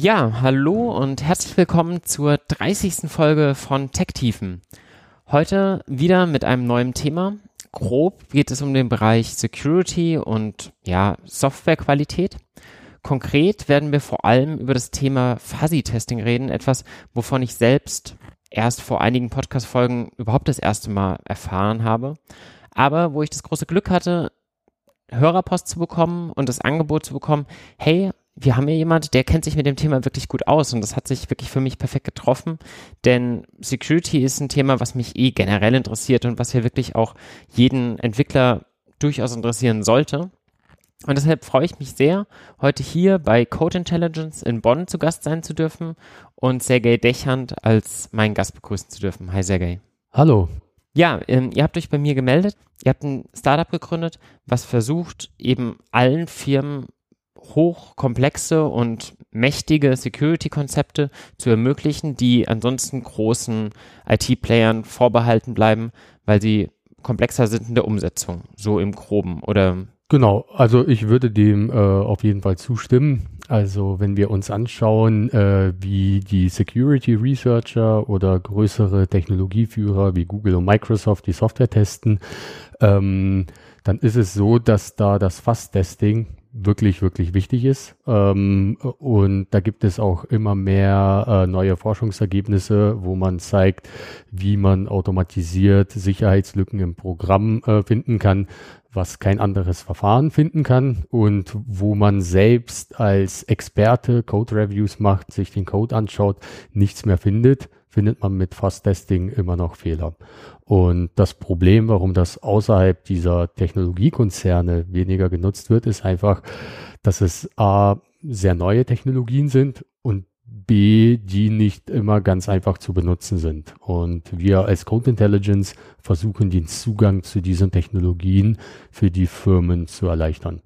Ja, hallo und herzlich willkommen zur 30. Folge von Tech-Tiefen. Heute wieder mit einem neuen Thema. Grob geht es um den Bereich Security und ja, Softwarequalität. Konkret werden wir vor allem über das Thema Fuzzy-Testing reden, etwas, wovon ich selbst erst vor einigen Podcast-Folgen überhaupt das erste Mal erfahren habe, aber wo ich das große Glück hatte, Hörerpost zu bekommen und das Angebot zu bekommen, hey, wir haben hier jemand, der kennt sich mit dem Thema wirklich gut aus und das hat sich wirklich für mich perfekt getroffen, denn Security ist ein Thema, was mich eh generell interessiert und was hier wirklich auch jeden Entwickler durchaus interessieren sollte. Und deshalb freue ich mich sehr, heute hier bei Code Intelligence in Bonn zu Gast sein zu dürfen und Sergei Dechand als meinen Gast begrüßen zu dürfen. Hi Sergei. Hallo. Ja, ähm, ihr habt euch bei mir gemeldet. Ihr habt ein Startup gegründet, was versucht, eben allen Firmen hochkomplexe und mächtige Security-Konzepte zu ermöglichen, die ansonsten großen IT-Playern vorbehalten bleiben, weil sie komplexer sind in der Umsetzung, so im groben oder Genau, also ich würde dem äh, auf jeden Fall zustimmen. Also wenn wir uns anschauen, äh, wie die Security Researcher oder größere Technologieführer wie Google und Microsoft die Software testen, ähm, dann ist es so, dass da das Fast-Testing wirklich, wirklich wichtig ist. Ähm, und da gibt es auch immer mehr äh, neue Forschungsergebnisse, wo man zeigt, wie man automatisiert Sicherheitslücken im Programm äh, finden kann, was kein anderes Verfahren finden kann und wo man selbst als Experte Code-Reviews macht, sich den Code anschaut, nichts mehr findet, findet man mit Fast-Testing immer noch Fehler. Und das Problem, warum das außerhalb dieser Technologiekonzerne weniger genutzt wird, ist einfach, dass es A, sehr neue Technologien sind und B, die nicht immer ganz einfach zu benutzen sind. Und wir als Code Intelligence versuchen den Zugang zu diesen Technologien für die Firmen zu erleichtern.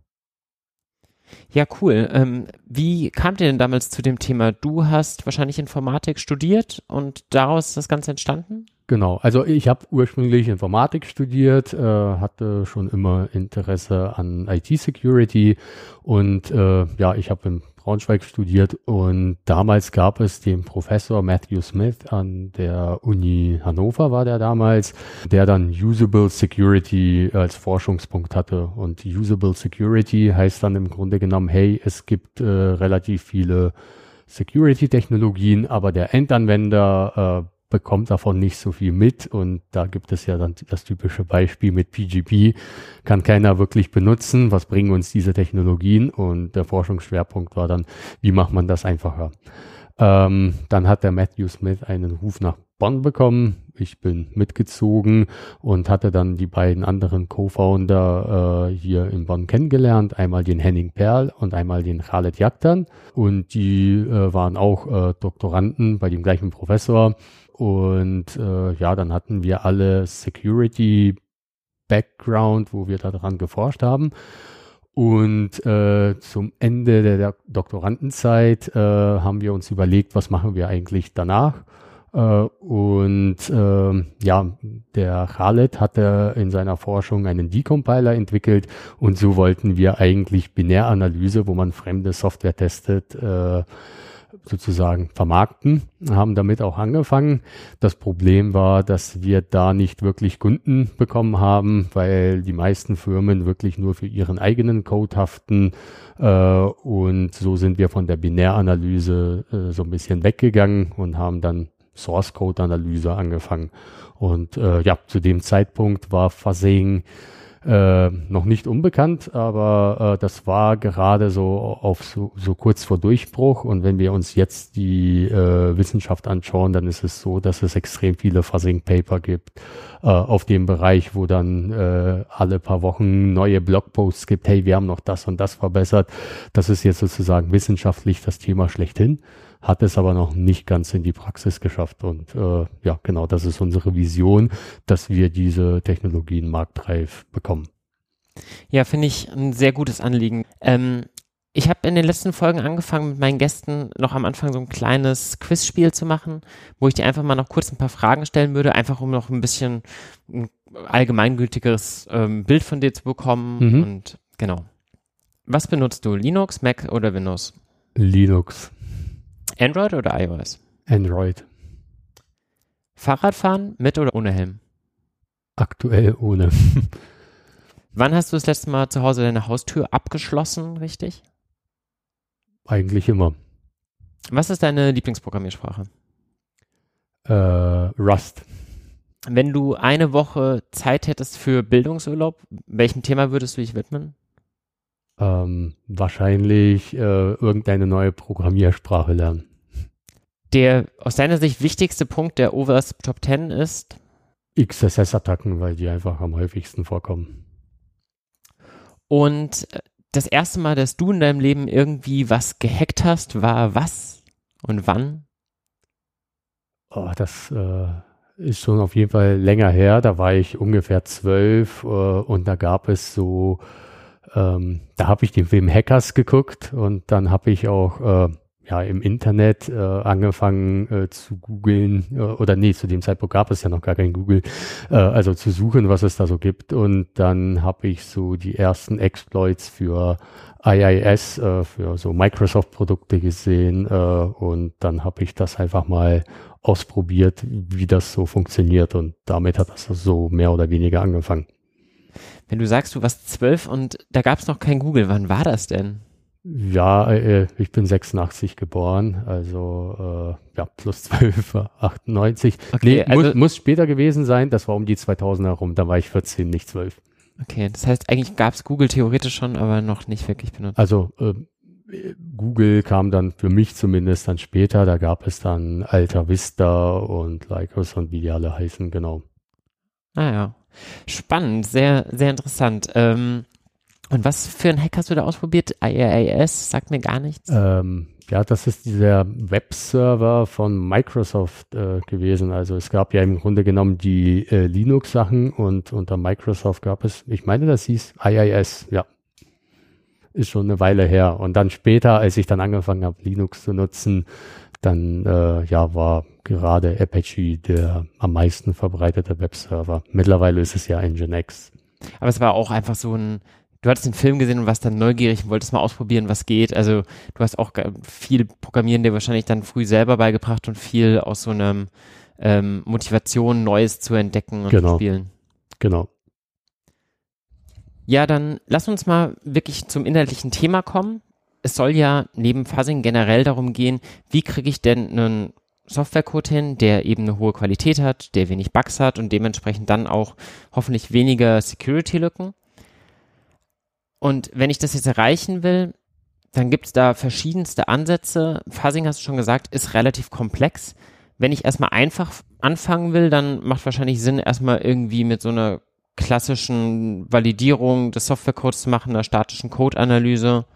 Ja, cool. Ähm, wie kamt ihr denn damals zu dem Thema? Du hast wahrscheinlich Informatik studiert und daraus ist das Ganze entstanden? Genau, also ich habe ursprünglich Informatik studiert, äh, hatte schon immer Interesse an IT-Security und äh, ja, ich habe in Braunschweig studiert und damals gab es den Professor Matthew Smith an der Uni Hannover war der damals, der dann Usable Security als Forschungspunkt hatte und Usable Security heißt dann im Grunde genommen, hey, es gibt äh, relativ viele Security-Technologien, aber der Endanwender äh, bekommt davon nicht so viel mit und da gibt es ja dann das typische Beispiel mit PGP, kann keiner wirklich benutzen, was bringen uns diese Technologien und der Forschungsschwerpunkt war dann, wie macht man das einfacher. Ähm, dann hat der Matthew Smith einen Ruf nach Bonn bekommen. Ich bin mitgezogen und hatte dann die beiden anderen Co-Founder äh, hier in Bonn kennengelernt. Einmal den Henning Perl und einmal den Khaled Yaktan. Und die äh, waren auch äh, Doktoranden bei dem gleichen Professor. Und äh, ja, dann hatten wir alle Security Background, wo wir daran geforscht haben. Und äh, zum Ende der, Doktorandenzeit äh, haben wir uns überlegt, was machen wir eigentlich danach. Äh, und äh, ja, der Khaled hatte in seiner Forschung einen Decompiler entwickelt und so wollten wir eigentlich Binäranalyse, wo man fremde Software testet, äh, sozusagen vermarkten, haben damit auch angefangen. Das Problem war, dass wir da nicht wirklich Kunden bekommen haben, weil die meisten Firmen wirklich nur für ihren eigenen Code haften. Äh, und so sind wir von der Binäranalyse äh, so ein bisschen weggegangen und haben dann Source Code Analyse angefangen. Und äh, ja, zu dem Zeitpunkt war Fuzzing äh, noch nicht unbekannt, aber äh, das war gerade so auf so, so kurz vor Durchbruch. Und wenn wir uns jetzt die äh, Wissenschaft anschauen, dann ist es so, dass es extrem viele Fuzzing Paper gibt äh, auf dem Bereich, wo dann äh, alle paar Wochen neue Blogposts gibt. Hey, wir haben noch das und das verbessert. Das ist jetzt sozusagen wissenschaftlich das Thema schlechthin. Hat es aber noch nicht ganz in die Praxis geschafft. Und äh, ja, genau, das ist unsere Vision, dass wir diese Technologien marktreif bekommen. Ja, finde ich ein sehr gutes Anliegen. Ähm, ich habe in den letzten Folgen angefangen, mit meinen Gästen noch am Anfang so ein kleines Quizspiel zu machen, wo ich dir einfach mal noch kurz ein paar Fragen stellen würde, einfach um noch ein bisschen ein allgemeingültigeres ähm, Bild von dir zu bekommen. Mhm. Und genau. Was benutzt du? Linux, Mac oder Windows? Linux. Android oder iOS? Android. Fahrradfahren mit oder ohne Helm? Aktuell ohne. Wann hast du das letzte Mal zu Hause deine Haustür abgeschlossen, richtig? Eigentlich immer. Was ist deine Lieblingsprogrammiersprache? Äh, Rust. Wenn du eine Woche Zeit hättest für Bildungsurlaub, welchem Thema würdest du dich widmen? Ähm, wahrscheinlich äh, irgendeine neue Programmiersprache lernen. Der aus deiner Sicht wichtigste Punkt der OWASP Top 10 ist? XSS-Attacken, weil die einfach am häufigsten vorkommen. Und äh, das erste Mal, dass du in deinem Leben irgendwie was gehackt hast, war was und wann? Oh, das äh, ist schon auf jeden Fall länger her. Da war ich ungefähr zwölf äh, und da gab es so, ähm, da habe ich den Film Hackers geguckt und dann habe ich auch äh, ja im Internet äh, angefangen äh, zu googeln äh, oder nee, zu dem Zeitpunkt gab es ja noch gar kein Google, äh, also zu suchen, was es da so gibt und dann habe ich so die ersten Exploits für IIS, äh, für so Microsoft-Produkte gesehen äh, und dann habe ich das einfach mal ausprobiert, wie das so funktioniert und damit hat das so mehr oder weniger angefangen. Wenn du sagst, du warst zwölf und da gab es noch kein Google, wann war das denn? Ja, äh, ich bin 86 geboren, also äh, ja, plus 12, 98. Okay, nee, also, muss, muss später gewesen sein, das war um die 2000 herum, da war ich 14, nicht 12. Okay, das heißt, eigentlich gab es Google theoretisch schon, aber noch nicht wirklich benutzt. Also äh, Google kam dann für mich zumindest dann später, da gab es dann Alta Vista und Lycos und wie die alle heißen, genau. Ah ja, spannend, sehr, sehr interessant. Ähm, und was für ein Hack hast du da ausprobiert? IaaS sagt mir gar nichts. Ähm, ja, das ist dieser Webserver von Microsoft äh, gewesen. Also es gab ja im Grunde genommen die äh, Linux-Sachen und unter Microsoft gab es, ich meine, das hieß IIS, ja. Ist schon eine Weile her. Und dann später, als ich dann angefangen habe, Linux zu nutzen, dann äh, ja war gerade Apache der am meisten verbreitete Webserver. Mittlerweile ist es ja Nginx. Aber es war auch einfach so ein du hattest den Film gesehen und warst dann neugierig und wolltest mal ausprobieren, was geht. Also du hast auch viel Programmieren dir wahrscheinlich dann früh selber beigebracht und viel aus so einer ähm, Motivation, Neues zu entdecken und genau. zu spielen. Genau. Ja, dann lass uns mal wirklich zum inhaltlichen Thema kommen. Es soll ja neben Fuzzing generell darum gehen, wie kriege ich denn einen Softwarecode hin, der eben eine hohe Qualität hat, der wenig Bugs hat und dementsprechend dann auch hoffentlich weniger Security-Lücken. Und wenn ich das jetzt erreichen will, dann gibt es da verschiedenste Ansätze. Fuzzing hast du schon gesagt, ist relativ komplex. Wenn ich erstmal einfach anfangen will, dann macht wahrscheinlich Sinn, erstmal irgendwie mit so einer klassischen Validierung des Softwarecodes zu machen, einer statischen Code-Analyse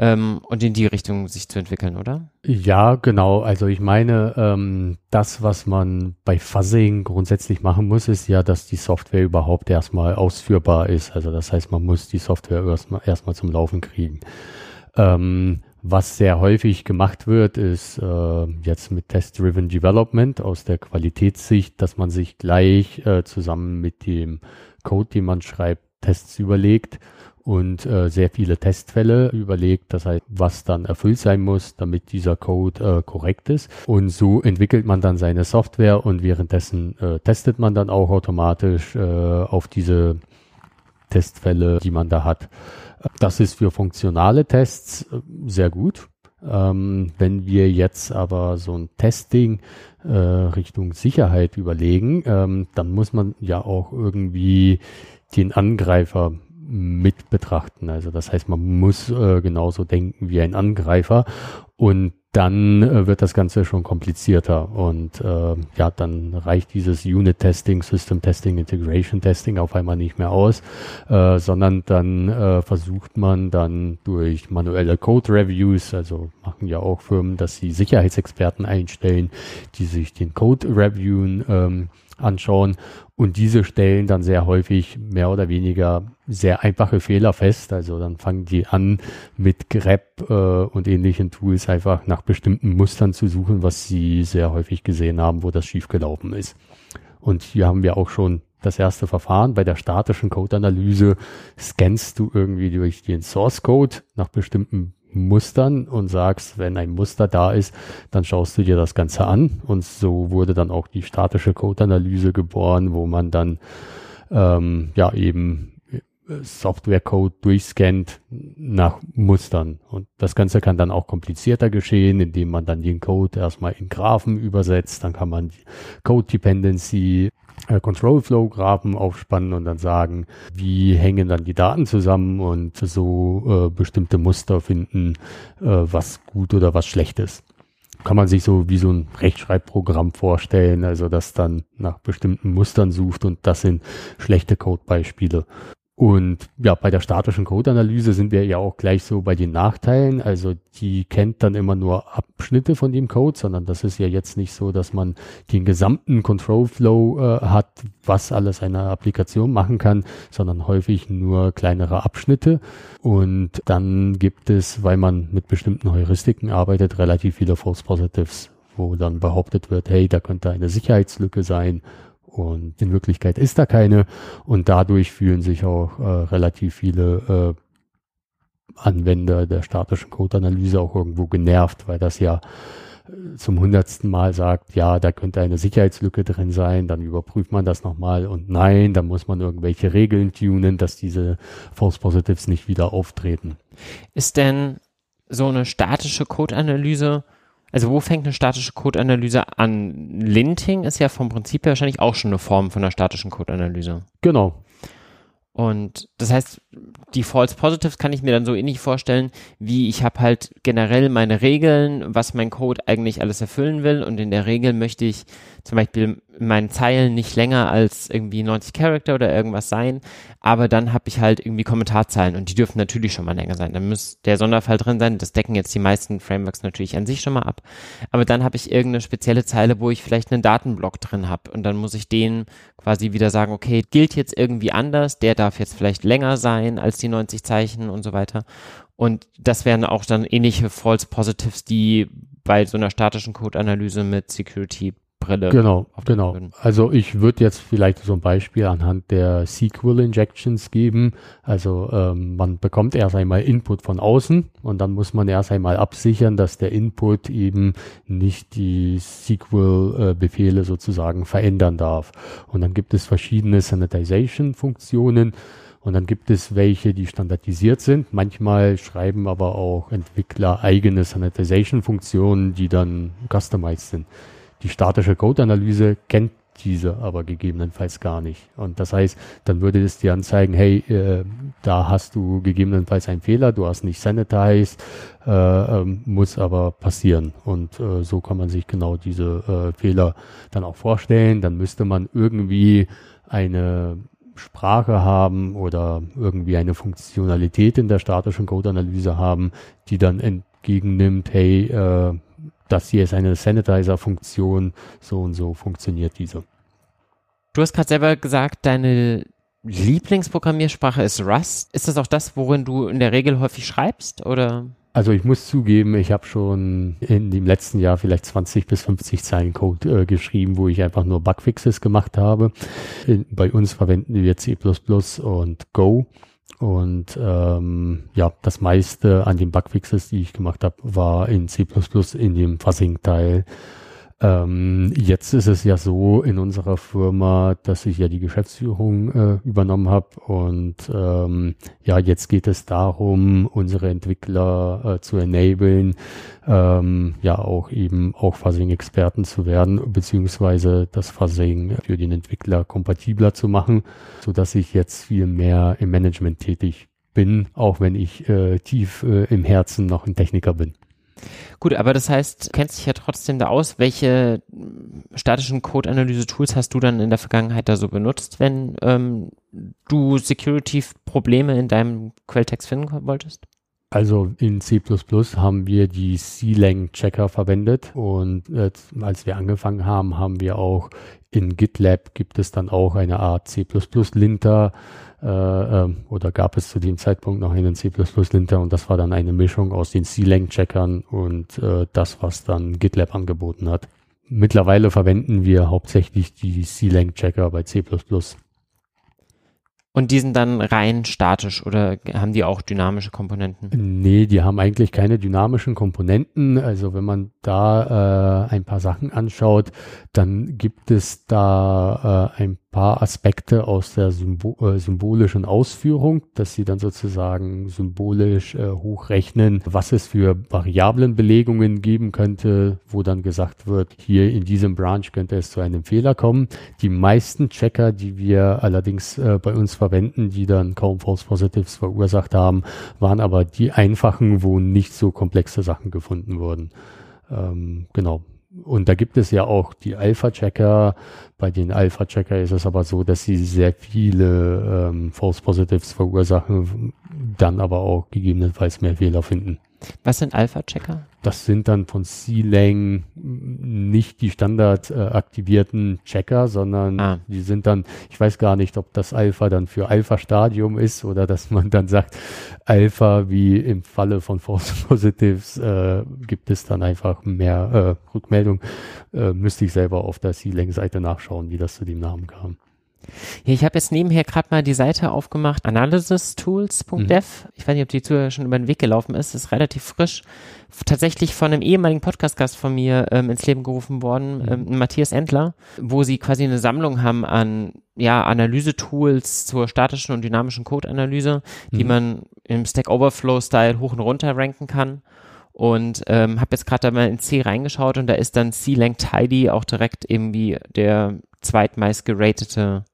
ähm, und in die Richtung sich zu entwickeln, oder? Ja, genau. Also ich meine, ähm, das, was man bei Fuzzing grundsätzlich machen muss, ist ja, dass die Software überhaupt erstmal ausführbar ist. Also das heißt, man muss die Software erstmal erstmal zum Laufen kriegen. Ähm, was sehr häufig gemacht wird, ist äh, jetzt mit Test-Driven Development aus der Qualitätssicht, dass man sich gleich äh, zusammen mit dem Code, den man schreibt, Tests überlegt und äh, sehr viele Testfälle überlegt, das heißt, was dann erfüllt sein muss, damit dieser Code äh, korrekt ist. Und so entwickelt man dann seine Software und währenddessen äh, testet man dann auch automatisch äh, auf diese Testfälle, die man da hat. Das ist für funktionale Tests äh, sehr gut. Ähm, wenn wir jetzt aber so ein Testing äh, Richtung Sicherheit überlegen, ähm, dann muss man ja auch irgendwie den Angreifer mit betrachten. Also das heißt, man muss äh, genauso denken wie ein Angreifer und dann äh, wird das Ganze schon komplizierter und äh, ja, dann reicht dieses Unit-Testing, System-Testing, Integration-Testing auf einmal nicht mehr aus, äh, sondern dann äh, versucht man dann durch manuelle Code-Reviews, also machen ja auch Firmen, dass sie Sicherheitsexperten einstellen, die sich den Code reviewen, ähm, anschauen und diese stellen dann sehr häufig mehr oder weniger sehr einfache Fehler fest. Also dann fangen die an mit grep äh, und ähnlichen Tools einfach nach bestimmten Mustern zu suchen, was sie sehr häufig gesehen haben, wo das schiefgelaufen ist. Und hier haben wir auch schon das erste Verfahren. Bei der statischen Code-Analyse scannst du irgendwie durch den Source Code nach bestimmten Mustern und sagst, wenn ein Muster da ist, dann schaust du dir das Ganze an. Und so wurde dann auch die statische Code-Analyse geboren, wo man dann ähm, ja eben Software-Code durchscannt nach Mustern. Und das Ganze kann dann auch komplizierter geschehen, indem man dann den Code erstmal in Graphen übersetzt. Dann kann man Code Dependency äh, Control Flow Graphen aufspannen und dann sagen, wie hängen dann die Daten zusammen und so äh, bestimmte Muster finden, äh, was gut oder was schlecht ist. Kann man sich so wie so ein Rechtschreibprogramm vorstellen, also das dann nach bestimmten Mustern sucht und das sind schlechte Codebeispiele. Und ja, bei der statischen Codeanalyse sind wir ja auch gleich so bei den Nachteilen. Also die kennt dann immer nur Abschnitte von dem Code, sondern das ist ja jetzt nicht so, dass man den gesamten Control Flow äh, hat, was alles eine Applikation machen kann, sondern häufig nur kleinere Abschnitte. Und dann gibt es, weil man mit bestimmten Heuristiken arbeitet, relativ viele False Positives, wo dann behauptet wird, hey, da könnte eine Sicherheitslücke sein und in Wirklichkeit ist da keine. Und dadurch fühlen sich auch äh, relativ viele äh, Anwender der statischen Code-Analyse auch irgendwo genervt, weil das ja äh, zum hundertsten Mal sagt, ja, da könnte eine Sicherheitslücke drin sein, dann überprüft man das nochmal und nein, da muss man irgendwelche Regeln tunen, dass diese False Positives nicht wieder auftreten. Ist denn so eine statische Code-Analyse also wo fängt eine statische Code-Analyse an? Linting ist ja vom Prinzip her wahrscheinlich auch schon eine Form von einer statischen Code-Analyse. Genau. Und das heißt, die False Positives kann ich mir dann so ähnlich vorstellen, wie ich habe halt generell meine Regeln, was mein Code eigentlich alles erfüllen will. Und in der Regel möchte ich zum Beispiel meinen Zeilen nicht länger als irgendwie 90 Charakter oder irgendwas sein, aber dann habe ich halt irgendwie Kommentarzeilen und die dürfen natürlich schon mal länger sein. Dann muss der Sonderfall drin sein, das decken jetzt die meisten Frameworks natürlich an sich schon mal ab, aber dann habe ich irgendeine spezielle Zeile, wo ich vielleicht einen Datenblock drin habe und dann muss ich den quasi wieder sagen, okay, gilt jetzt irgendwie anders, der darf jetzt vielleicht länger sein als die 90 Zeichen und so weiter. Und das wären auch dann ähnliche False Positives, die bei so einer statischen Code-Analyse mit Security Brille. Genau, genau. Würden. Also ich würde jetzt vielleicht so ein Beispiel anhand der SQL Injections geben. Also ähm, man bekommt erst einmal Input von außen und dann muss man erst einmal absichern, dass der Input eben nicht die SQL-Befehle äh, sozusagen verändern darf. Und dann gibt es verschiedene Sanitization-Funktionen. Und dann gibt es welche, die standardisiert sind. Manchmal schreiben aber auch Entwickler eigene Sanitization-Funktionen, die dann customized sind. Die statische Code-Analyse kennt diese aber gegebenenfalls gar nicht. Und das heißt, dann würde es dir anzeigen, hey, äh, da hast du gegebenenfalls einen Fehler, du hast nicht sanitized, äh, ähm, muss aber passieren. Und äh, so kann man sich genau diese äh, Fehler dann auch vorstellen. Dann müsste man irgendwie eine Sprache haben oder irgendwie eine Funktionalität in der statischen Code-Analyse haben, die dann entgegennimmt, hey, äh, das hier ist eine Sanitizer-Funktion, so und so funktioniert diese. Du hast gerade selber gesagt, deine Lieblingsprogrammiersprache ist Rust. Ist das auch das, worin du in der Regel häufig schreibst oder? Also ich muss zugeben, ich habe schon in dem letzten Jahr vielleicht 20 bis 50 Zeilen Code äh, geschrieben, wo ich einfach nur Bugfixes gemacht habe. In, bei uns verwenden wir C++ und Go. Und ähm, ja, das meiste an den Bugfixes, die ich gemacht habe, war in C++ in dem Fuzzing-Teil. Ähm, jetzt ist es ja so in unserer Firma, dass ich ja die Geschäftsführung äh, übernommen habe und ähm, ja, jetzt geht es darum, unsere Entwickler äh, zu enablen, ähm, ja auch eben auch Fuzzing-Experten zu werden, beziehungsweise das Fuzzing für den Entwickler kompatibler zu machen, so dass ich jetzt viel mehr im Management tätig bin, auch wenn ich äh, tief äh, im Herzen noch ein Techniker bin. Gut, aber das heißt, du kennst dich ja trotzdem da aus. Welche statischen Code-Analyse-Tools hast du dann in der Vergangenheit da so benutzt, wenn ähm, du Security-Probleme in deinem Quelltext finden wolltest? Also in C++ haben wir die C-Lang-Checker verwendet und äh, als wir angefangen haben, haben wir auch in GitLab gibt es dann auch eine Art C++-Linter oder gab es zu dem Zeitpunkt noch einen C++-Linter und das war dann eine Mischung aus den C-Lang-Checkern und äh, das, was dann GitLab angeboten hat. Mittlerweile verwenden wir hauptsächlich die C-Lang-Checker bei C++. Und die sind dann rein statisch oder haben die auch dynamische Komponenten? Nee, die haben eigentlich keine dynamischen Komponenten. Also wenn man da äh, ein paar Sachen anschaut, dann gibt es da äh, ein paar Aspekte aus der Symbol äh, symbolischen Ausführung, dass sie dann sozusagen symbolisch äh, hochrechnen, was es für Variablenbelegungen geben könnte, wo dann gesagt wird, hier in diesem Branch könnte es zu einem Fehler kommen. Die meisten Checker, die wir allerdings äh, bei uns verwenden, die dann kaum False Positives verursacht haben, waren aber die einfachen, wo nicht so komplexe Sachen gefunden wurden. Ähm, genau. Und da gibt es ja auch die Alpha-Checker. Bei den Alpha-Checker ist es aber so, dass sie sehr viele ähm, False Positives verursachen, dann aber auch gegebenenfalls mehr Fehler finden. Was sind Alpha-Checker? Das sind dann von C-Lang nicht die standard äh, aktivierten Checker, sondern ah. die sind dann, ich weiß gar nicht, ob das Alpha dann für Alpha-Stadium ist oder dass man dann sagt, Alpha wie im Falle von False Positives äh, gibt es dann einfach mehr äh, Rückmeldung. Äh, müsste ich selber auf der C-Lang-Seite nachschauen, wie das zu dem Namen kam. Ja, ich habe jetzt nebenher gerade mal die Seite aufgemacht, analysistools.dev. Mhm. Ich weiß nicht, ob die Zuhörer schon über den Weg gelaufen ist. ist relativ frisch. Tatsächlich von einem ehemaligen Podcast-Gast von mir ähm, ins Leben gerufen worden, mhm. ähm, Matthias Endler, wo sie quasi eine Sammlung haben an ja, Analyse-Tools zur statischen und dynamischen Code-Analyse, mhm. die man im Stack Overflow-Style hoch und runter ranken kann und ähm, habe jetzt gerade da mal in C reingeschaut und da ist dann C-Lang Tidy auch direkt irgendwie der zweitmeist geratete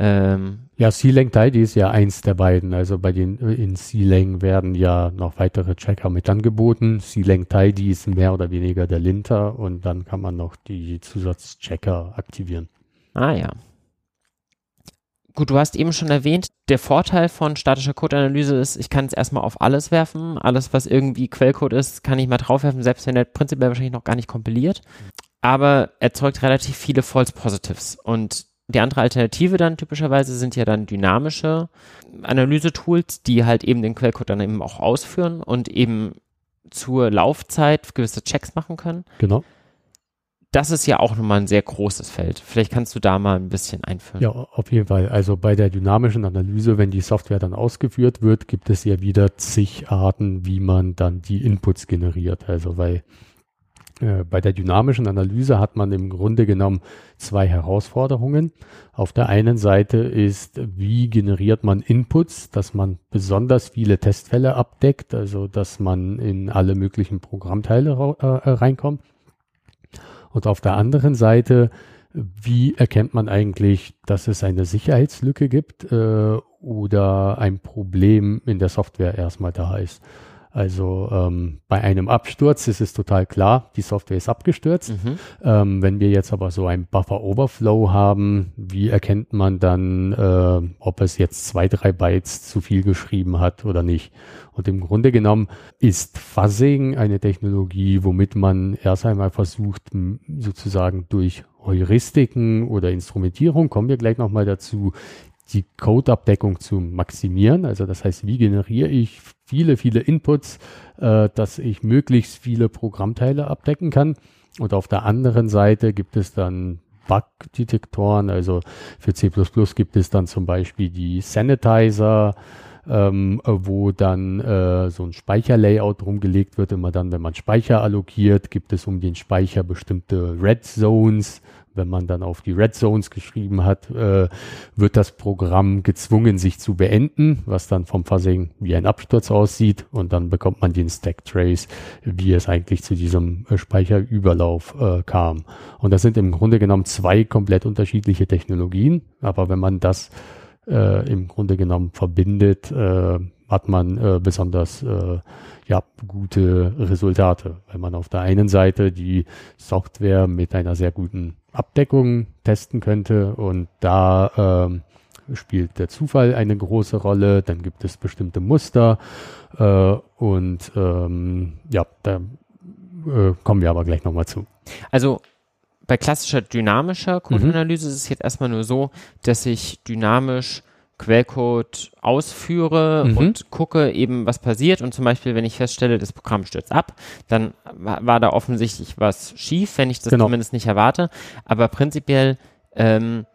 ähm, ja, C-Lang Tidy ist ja eins der beiden. Also bei den in C-Lang werden ja noch weitere Checker mit angeboten. C-Lang Tidy ist mehr oder weniger der Linter und dann kann man noch die Zusatzchecker aktivieren. Ah ja. Gut, du hast eben schon erwähnt, der Vorteil von statischer Codeanalyse ist, ich kann es erstmal auf alles werfen. Alles, was irgendwie Quellcode ist, kann ich mal draufwerfen, selbst wenn der prinzipiell wahrscheinlich noch gar nicht kompiliert. Aber erzeugt relativ viele False Positives. Und die andere Alternative dann typischerweise sind ja dann dynamische Analyse-Tools, die halt eben den Quellcode dann eben auch ausführen und eben zur Laufzeit gewisse Checks machen können. Genau das ist ja auch nochmal ein sehr großes Feld. Vielleicht kannst du da mal ein bisschen einführen. Ja, auf jeden Fall. Also bei der dynamischen Analyse, wenn die Software dann ausgeführt wird, gibt es ja wieder zig Arten, wie man dann die Inputs generiert. Also weil bei der dynamischen Analyse hat man im Grunde genommen zwei Herausforderungen. Auf der einen Seite ist, wie generiert man Inputs, dass man besonders viele Testfälle abdeckt, also dass man in alle möglichen Programmteile äh, reinkommt. Und auf der anderen Seite, wie erkennt man eigentlich, dass es eine Sicherheitslücke gibt äh, oder ein Problem in der Software erstmal da ist? Also ähm, bei einem Absturz ist es total klar, die Software ist abgestürzt. Mhm. Ähm, wenn wir jetzt aber so ein Buffer Overflow haben, wie erkennt man dann, äh, ob es jetzt zwei, drei Bytes zu viel geschrieben hat oder nicht? Und im Grunde genommen ist Fuzzing eine Technologie, womit man erst einmal versucht, sozusagen durch Heuristiken oder Instrumentierung, kommen wir gleich nochmal dazu, die Codeabdeckung zu maximieren. Also das heißt, wie generiere ich viele, viele Inputs, äh, dass ich möglichst viele Programmteile abdecken kann. Und auf der anderen Seite gibt es dann Bug-Detektoren. Also für C++ gibt es dann zum Beispiel die Sanitizer, ähm, wo dann äh, so ein Speicherlayout rumgelegt wird. Immer dann, wenn man Speicher allokiert, gibt es um den Speicher bestimmte Red Zones wenn man dann auf die Red Zones geschrieben hat, äh, wird das Programm gezwungen, sich zu beenden, was dann vom Fuzzing wie ein Absturz aussieht. Und dann bekommt man den Stack Trace, wie es eigentlich zu diesem äh, Speicherüberlauf äh, kam. Und das sind im Grunde genommen zwei komplett unterschiedliche Technologien, aber wenn man das äh, im Grunde genommen verbindet, äh, hat man äh, besonders äh, ja, gute Resultate, weil man auf der einen Seite die Software mit einer sehr guten Abdeckung testen könnte und da ähm, spielt der Zufall eine große Rolle, dann gibt es bestimmte Muster äh, und ähm, ja, da äh, kommen wir aber gleich nochmal zu. Also bei klassischer dynamischer Codeanalyse mhm. ist es jetzt erstmal nur so, dass ich dynamisch Quellcode ausführe mhm. und gucke eben, was passiert. Und zum Beispiel, wenn ich feststelle, das Programm stürzt ab, dann war, da offensichtlich was schief, wenn ich das genau. zumindest nicht erwarte. Aber prinzipiell ähm,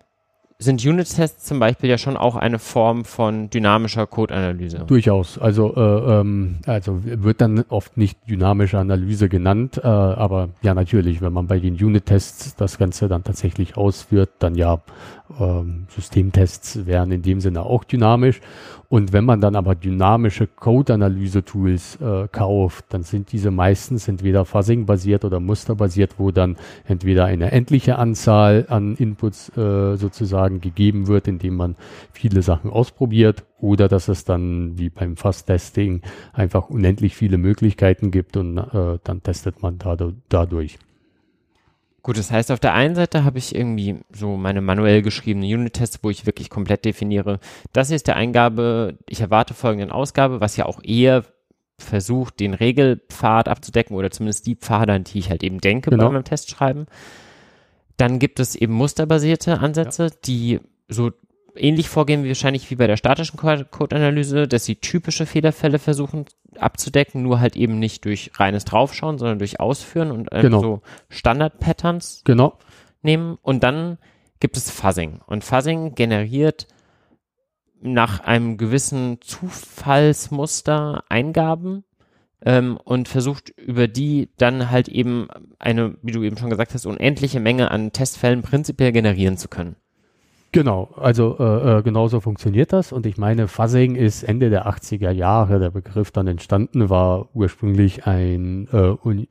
sind Unit-Tests zum Beispiel ja schon auch eine Form von dynamischer Code-Analyse. Durchaus. Also, äh, ähm, also wird dann oft nicht dynamische Analyse genannt, äh, aber ja natürlich, wenn man bei den Unit-Tests das Ganze dann tatsächlich ausführt, dann ja, ähm, Systemtests wären in dem Sinne auch dynamisch. Und wenn man dann aber dynamische Code-Analyse-Tools äh, kauft, dann sind diese meistens entweder Fuzzing-basiert oder musterbasiert, wo dann entweder eine endliche Anzahl an Inputs äh, sozusagen gegeben wird, indem man viele Sachen ausprobiert, oder dass es dann wie beim Fuzz-Testing einfach unendlich viele Möglichkeiten gibt und äh, dann testet man dadurch. Gut, das heißt, auf der einen Seite habe ich irgendwie so meine manuell geschriebene Unit-Tests, wo ich wirklich komplett definiere, das ist der Eingabe, ich erwarte folgenden Ausgabe, was ja auch eher versucht, den Regelpfad abzudecken oder zumindest die Pfade, an die ich halt eben denke genau. bei meinem Testschreiben. Dann gibt es eben musterbasierte Ansätze, ja. die so ähnlich vorgehen wie wahrscheinlich wie bei der statischen Code-Analyse, dass sie typische Fehlerfälle versuchen abzudecken, nur halt eben nicht durch reines Draufschauen, sondern durch Ausführen und genau. so Standard-Patterns genau. nehmen. Und dann gibt es Fuzzing. Und Fuzzing generiert nach einem gewissen Zufallsmuster Eingaben ähm, und versucht über die dann halt eben eine, wie du eben schon gesagt hast, unendliche Menge an Testfällen prinzipiell generieren zu können. Genau, also äh, äh, genauso funktioniert das. Und ich meine, Fuzzing ist Ende der 80er Jahre der Begriff dann entstanden, war ursprünglich ein äh,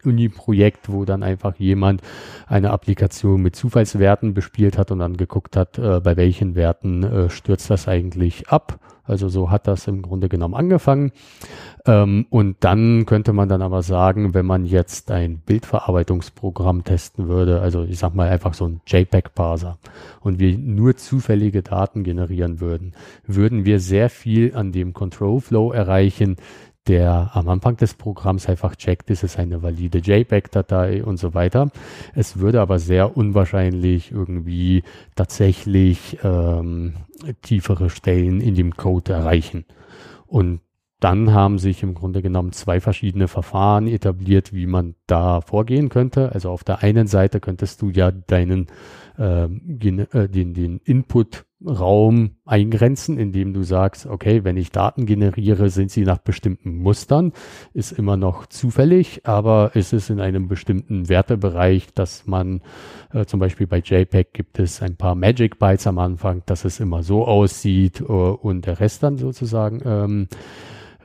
Uni-Projekt, wo dann einfach jemand eine Applikation mit Zufallswerten bespielt hat und dann geguckt hat, äh, bei welchen Werten äh, stürzt das eigentlich ab. Also so hat das im Grunde genommen angefangen. Ähm, und dann könnte man dann aber sagen, wenn man jetzt ein Bildverarbeitungsprogramm testen würde, also ich sag mal einfach so ein JPEG-Parser und wir nur zufällige Daten generieren würden, würden wir sehr viel an dem Control Flow erreichen, der am Anfang des Programms einfach checkt, ist es eine valide JPEG-Datei und so weiter. Es würde aber sehr unwahrscheinlich irgendwie tatsächlich ähm, tiefere Stellen in dem Code erreichen. Und dann haben sich im Grunde genommen zwei verschiedene Verfahren etabliert, wie man da vorgehen könnte. Also auf der einen Seite könntest du ja deinen äh, den, den Input-Raum eingrenzen, indem du sagst, okay, wenn ich Daten generiere, sind sie nach bestimmten Mustern, ist immer noch zufällig, aber ist es in einem bestimmten Wertebereich, dass man äh, zum Beispiel bei JPEG gibt es ein paar Magic Bytes am Anfang, dass es immer so aussieht uh, und der Rest dann sozusagen ähm,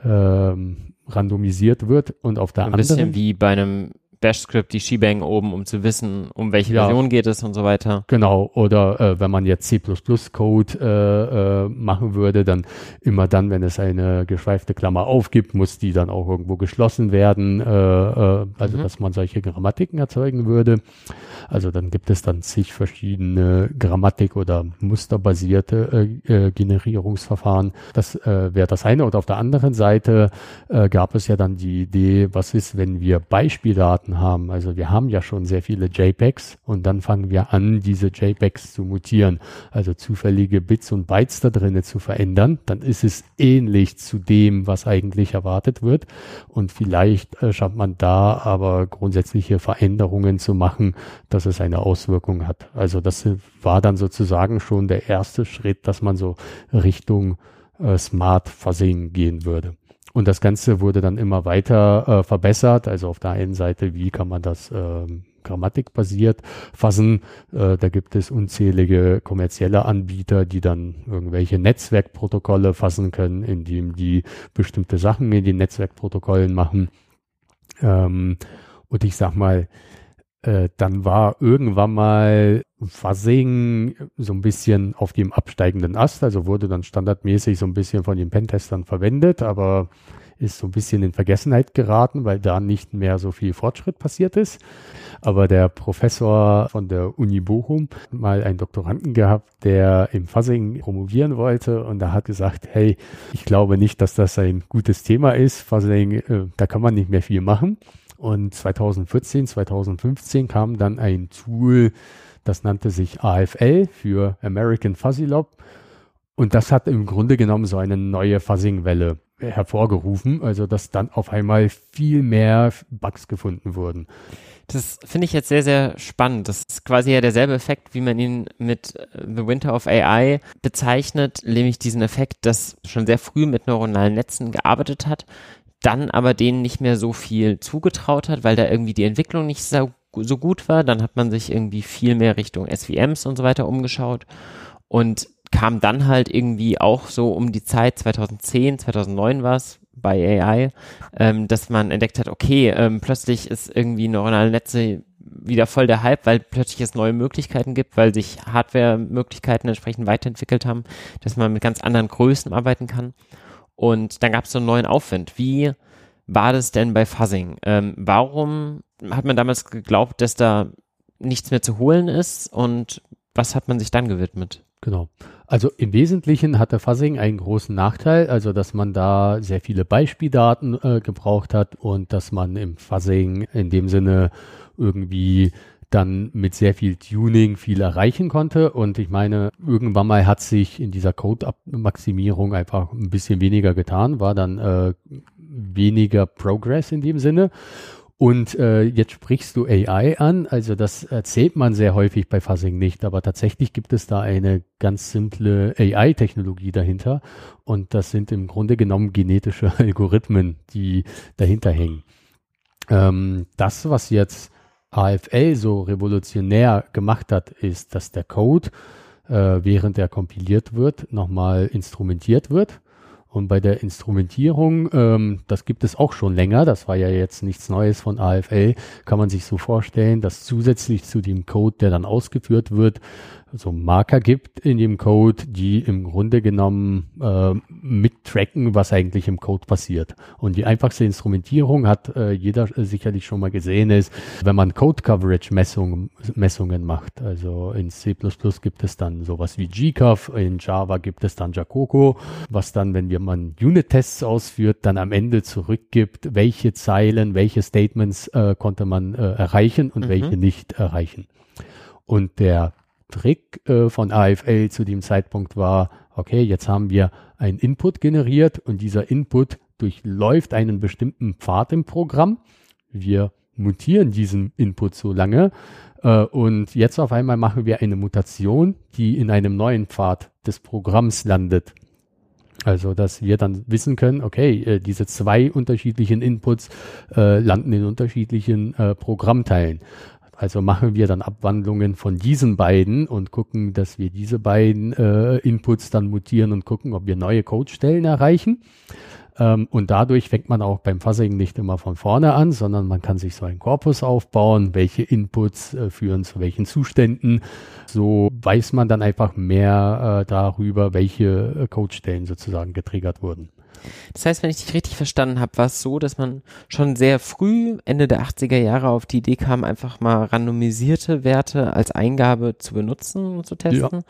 ähm, randomisiert wird und auf der Ein anderen. Ein bisschen wie bei einem Bash-Script die Shebang oben, um zu wissen, um welche ja, Version geht es und so weiter. Genau, oder äh, wenn man jetzt C++-Code äh, äh, machen würde, dann immer dann, wenn es eine geschweifte Klammer aufgibt, muss die dann auch irgendwo geschlossen werden, äh, äh, also mhm. dass man solche Grammatiken erzeugen würde. Also dann gibt es dann zig verschiedene Grammatik- oder musterbasierte äh, äh, Generierungsverfahren. Das äh, wäre das eine. Und auf der anderen Seite äh, gab es ja dann die Idee, was ist, wenn wir Beispieldaten haben? Also wir haben ja schon sehr viele JPEGs und dann fangen wir an, diese JPEGs zu mutieren, also zufällige Bits und Bytes da drinnen zu verändern. Dann ist es ähnlich zu dem, was eigentlich erwartet wird. Und vielleicht äh, schafft man da aber grundsätzliche Veränderungen zu machen, dass es eine Auswirkung hat. Also das war dann sozusagen schon der erste Schritt, dass man so Richtung äh, Smart Fuzzing gehen würde. Und das Ganze wurde dann immer weiter äh, verbessert. Also auf der einen Seite, wie kann man das äh, grammatikbasiert fassen. Äh, da gibt es unzählige kommerzielle Anbieter, die dann irgendwelche Netzwerkprotokolle fassen können, indem die bestimmte Sachen in den Netzwerkprotokollen machen. Ähm, und ich sag mal, äh, dann war irgendwann mal Fuzzing so ein bisschen auf dem absteigenden Ast, also wurde dann standardmäßig so ein bisschen von den Pentestern verwendet, aber ist so ein bisschen in Vergessenheit geraten, weil da nicht mehr so viel Fortschritt passiert ist. Aber der Professor von der Uni Bochum mal einen Doktoranden gehabt, der im Fuzzing promovieren wollte und da hat gesagt, hey, ich glaube nicht, dass das ein gutes Thema ist. Fuzzing, äh, da kann man nicht mehr viel machen. Und 2014, 2015 kam dann ein Tool, das nannte sich AFL für American Fuzzy Lob. Und das hat im Grunde genommen so eine neue Fuzzing-Welle hervorgerufen, also dass dann auf einmal viel mehr Bugs gefunden wurden. Das finde ich jetzt sehr, sehr spannend. Das ist quasi ja derselbe Effekt, wie man ihn mit äh, The Winter of AI bezeichnet, nämlich diesen Effekt, dass schon sehr früh mit neuronalen Netzen gearbeitet hat, dann aber denen nicht mehr so viel zugetraut hat, weil da irgendwie die Entwicklung nicht so, so gut war. Dann hat man sich irgendwie viel mehr Richtung SVMs und so weiter umgeschaut und kam dann halt irgendwie auch so um die Zeit 2010, 2009 war es bei AI, ähm, dass man entdeckt hat, okay, ähm, plötzlich ist irgendwie neuronale Netze wieder voll der Hype, weil plötzlich es neue Möglichkeiten gibt, weil sich Hardware-Möglichkeiten entsprechend weiterentwickelt haben, dass man mit ganz anderen Größen arbeiten kann. Und dann gab es so einen neuen Aufwind. Wie war das denn bei Fuzzing? Ähm, warum hat man damals geglaubt, dass da nichts mehr zu holen ist und was hat man sich dann gewidmet? Genau. Also im Wesentlichen hatte Fuzzing einen großen Nachteil, also dass man da sehr viele Beispieldaten äh, gebraucht hat und dass man im Fuzzing in dem Sinne irgendwie dann mit sehr viel Tuning viel erreichen konnte. Und ich meine, irgendwann mal hat sich in dieser Code-Maximierung einfach ein bisschen weniger getan, war dann äh, weniger Progress in dem Sinne. Und äh, jetzt sprichst du AI an, also das erzählt man sehr häufig bei Fuzzing nicht, aber tatsächlich gibt es da eine ganz simple AI-Technologie dahinter und das sind im Grunde genommen genetische Algorithmen, die dahinter hängen. Ähm, das, was jetzt AFL so revolutionär gemacht hat, ist, dass der Code, äh, während er kompiliert wird, nochmal instrumentiert wird. Und bei der Instrumentierung, ähm, das gibt es auch schon länger, das war ja jetzt nichts Neues von AFL, kann man sich so vorstellen, dass zusätzlich zu dem Code, der dann ausgeführt wird, so Marker gibt in dem Code, die im Grunde genommen äh, mittracken, was eigentlich im Code passiert. Und die einfachste Instrumentierung hat äh, jeder sicherlich schon mal gesehen, ist, wenn man Code Coverage Messungen, Messungen macht. Also in C++ gibt es dann sowas wie GCOV, in Java gibt es dann Jacoco, was dann, wenn wir man Unit-Tests ausführt, dann am Ende zurückgibt, welche Zeilen, welche Statements äh, konnte man äh, erreichen und mhm. welche nicht erreichen. Und der Trick äh, von AFL zu dem Zeitpunkt war, okay, jetzt haben wir einen Input generiert und dieser Input durchläuft einen bestimmten Pfad im Programm. Wir mutieren diesen Input so lange äh, und jetzt auf einmal machen wir eine Mutation, die in einem neuen Pfad des Programms landet. Also, dass wir dann wissen können, okay, äh, diese zwei unterschiedlichen Inputs äh, landen in unterschiedlichen äh, Programmteilen. Also machen wir dann Abwandlungen von diesen beiden und gucken, dass wir diese beiden äh, Inputs dann mutieren und gucken, ob wir neue Codestellen erreichen. Ähm, und dadurch fängt man auch beim Fuzzing nicht immer von vorne an, sondern man kann sich so einen Korpus aufbauen, welche Inputs äh, führen zu welchen Zuständen. So weiß man dann einfach mehr äh, darüber, welche äh, Codestellen sozusagen getriggert wurden. Das heißt, wenn ich dich richtig verstanden habe, war es so, dass man schon sehr früh, Ende der 80er Jahre, auf die Idee kam, einfach mal randomisierte Werte als Eingabe zu benutzen und zu testen. Ja.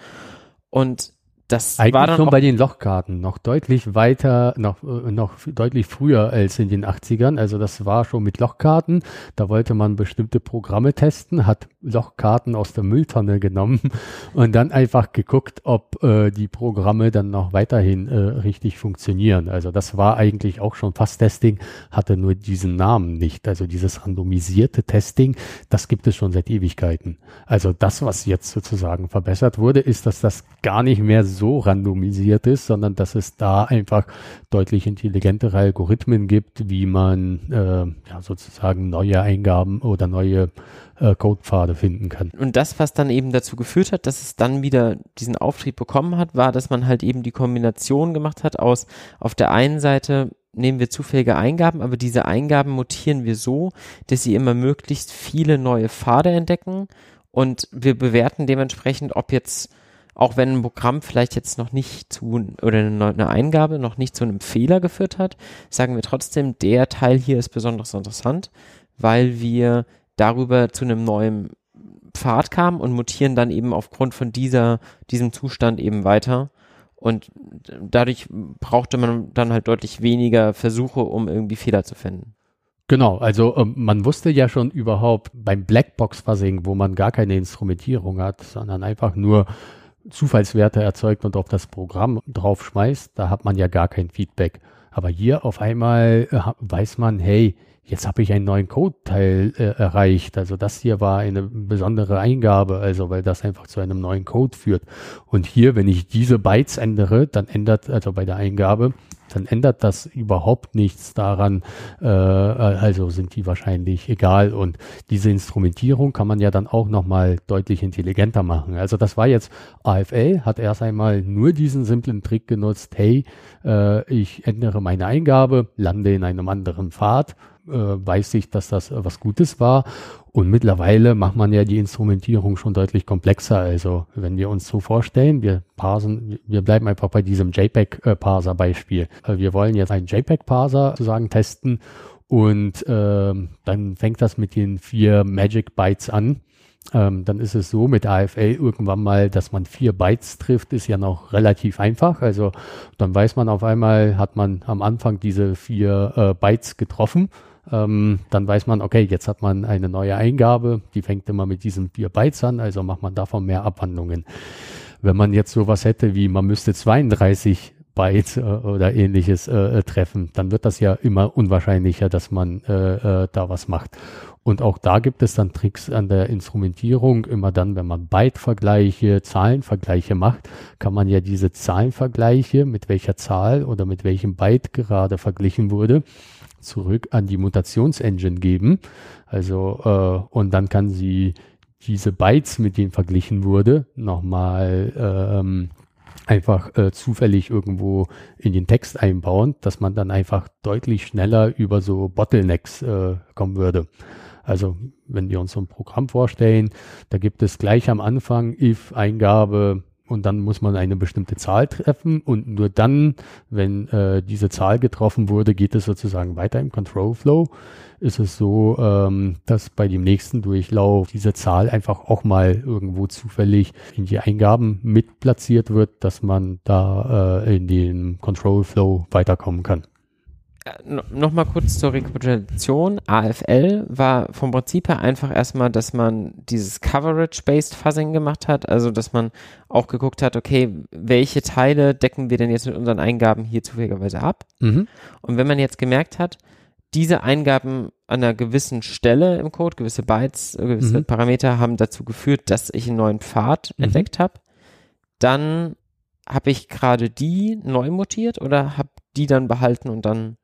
Und das Eigentlich war dann schon bei den Lochkarten noch deutlich weiter, noch, äh, noch deutlich früher als in den 80ern. Also das war schon mit Lochkarten. Da wollte man bestimmte Programme testen, hat Lochkarten aus der Mülltonne genommen und dann einfach geguckt, ob äh, die Programme dann noch weiterhin äh, richtig funktionieren. Also das war eigentlich auch schon fast Testing, hatte nur diesen Namen nicht. Also dieses randomisierte Testing, das gibt es schon seit Ewigkeiten. Also das, was jetzt sozusagen verbessert wurde, ist, dass das gar nicht mehr so so randomisiert ist, sondern dass es da einfach deutlich intelligentere Algorithmen gibt, wie man äh, ja, sozusagen neue Eingaben oder neue äh, Codepfade finden kann. Und das, was dann eben dazu geführt hat, dass es dann wieder diesen Auftrieb bekommen hat, war, dass man halt eben die Kombination gemacht hat aus auf der einen Seite nehmen wir zufällige Eingaben, aber diese Eingaben mutieren wir so, dass sie immer möglichst viele neue Pfade entdecken und wir bewerten dementsprechend, ob jetzt auch wenn ein Programm vielleicht jetzt noch nicht zu, oder eine Eingabe noch nicht zu einem Fehler geführt hat, sagen wir trotzdem, der Teil hier ist besonders interessant, weil wir darüber zu einem neuen Pfad kamen und mutieren dann eben aufgrund von dieser, diesem Zustand eben weiter. Und dadurch brauchte man dann halt deutlich weniger Versuche, um irgendwie Fehler zu finden. Genau, also ähm, man wusste ja schon überhaupt beim Blackbox-Fuzzing, wo man gar keine Instrumentierung hat, sondern einfach nur Zufallswerte erzeugt und auf das Programm draufschmeißt, da hat man ja gar kein Feedback. Aber hier auf einmal äh, weiß man, hey, jetzt habe ich einen neuen Code-Teil äh, erreicht. Also das hier war eine besondere Eingabe, also weil das einfach zu einem neuen Code führt. Und hier, wenn ich diese Bytes ändere, dann ändert, also bei der Eingabe, dann ändert das überhaupt nichts daran. Äh, also sind die wahrscheinlich egal. Und diese Instrumentierung kann man ja dann auch nochmal deutlich intelligenter machen. Also das war jetzt AFL, hat erst einmal nur diesen simplen Trick genutzt, hey, äh, ich ändere meine Eingabe, lande in einem anderen Pfad weiß ich, dass das äh, was Gutes war. Und mittlerweile macht man ja die Instrumentierung schon deutlich komplexer. Also wenn wir uns so vorstellen, wir parsen, wir bleiben einfach bei diesem JPEG-Parser-Beispiel. Äh, wir wollen jetzt einen JPEG-Parser sozusagen testen und äh, dann fängt das mit den vier Magic Bytes an. Ähm, dann ist es so mit AFL irgendwann mal, dass man vier Bytes trifft, ist ja noch relativ einfach. Also dann weiß man auf einmal, hat man am Anfang diese vier äh, Bytes getroffen ähm, dann weiß man, okay, jetzt hat man eine neue Eingabe, die fängt immer mit diesen vier Bytes an, also macht man davon mehr Abwandlungen. Wenn man jetzt sowas hätte wie, man müsste 32 Bytes äh, oder ähnliches äh, äh, treffen, dann wird das ja immer unwahrscheinlicher, dass man äh, äh, da was macht. Und auch da gibt es dann Tricks an der Instrumentierung. Immer dann, wenn man Byte-Vergleiche, Zahlenvergleiche macht, kann man ja diese Zahlenvergleiche, mit welcher Zahl oder mit welchem Byte gerade verglichen wurde, zurück an die Mutationsengine geben. Also, äh, und dann kann sie diese Bytes, mit denen verglichen wurde, nochmal ähm, einfach äh, zufällig irgendwo in den Text einbauen, dass man dann einfach deutlich schneller über so Bottlenecks äh, kommen würde. Also wenn wir uns so ein Programm vorstellen, da gibt es gleich am Anfang if-Eingabe und dann muss man eine bestimmte Zahl treffen und nur dann, wenn äh, diese Zahl getroffen wurde, geht es sozusagen weiter im Control Flow. Ist es so, ähm, dass bei dem nächsten Durchlauf diese Zahl einfach auch mal irgendwo zufällig in die Eingaben mit platziert wird, dass man da äh, in den Control Flow weiterkommen kann. Nochmal kurz zur Rekapitulation. AFL war vom Prinzip her einfach erstmal, dass man dieses Coverage-Based Fuzzing gemacht hat, also dass man auch geguckt hat, okay, welche Teile decken wir denn jetzt mit unseren Eingaben hier zufälligerweise ab? Mhm. Und wenn man jetzt gemerkt hat, diese Eingaben an einer gewissen Stelle im Code, gewisse Bytes, äh, gewisse mhm. Parameter haben dazu geführt, dass ich einen neuen Pfad mhm. entdeckt habe, dann habe ich gerade die neu mutiert oder habe die dann behalten und dann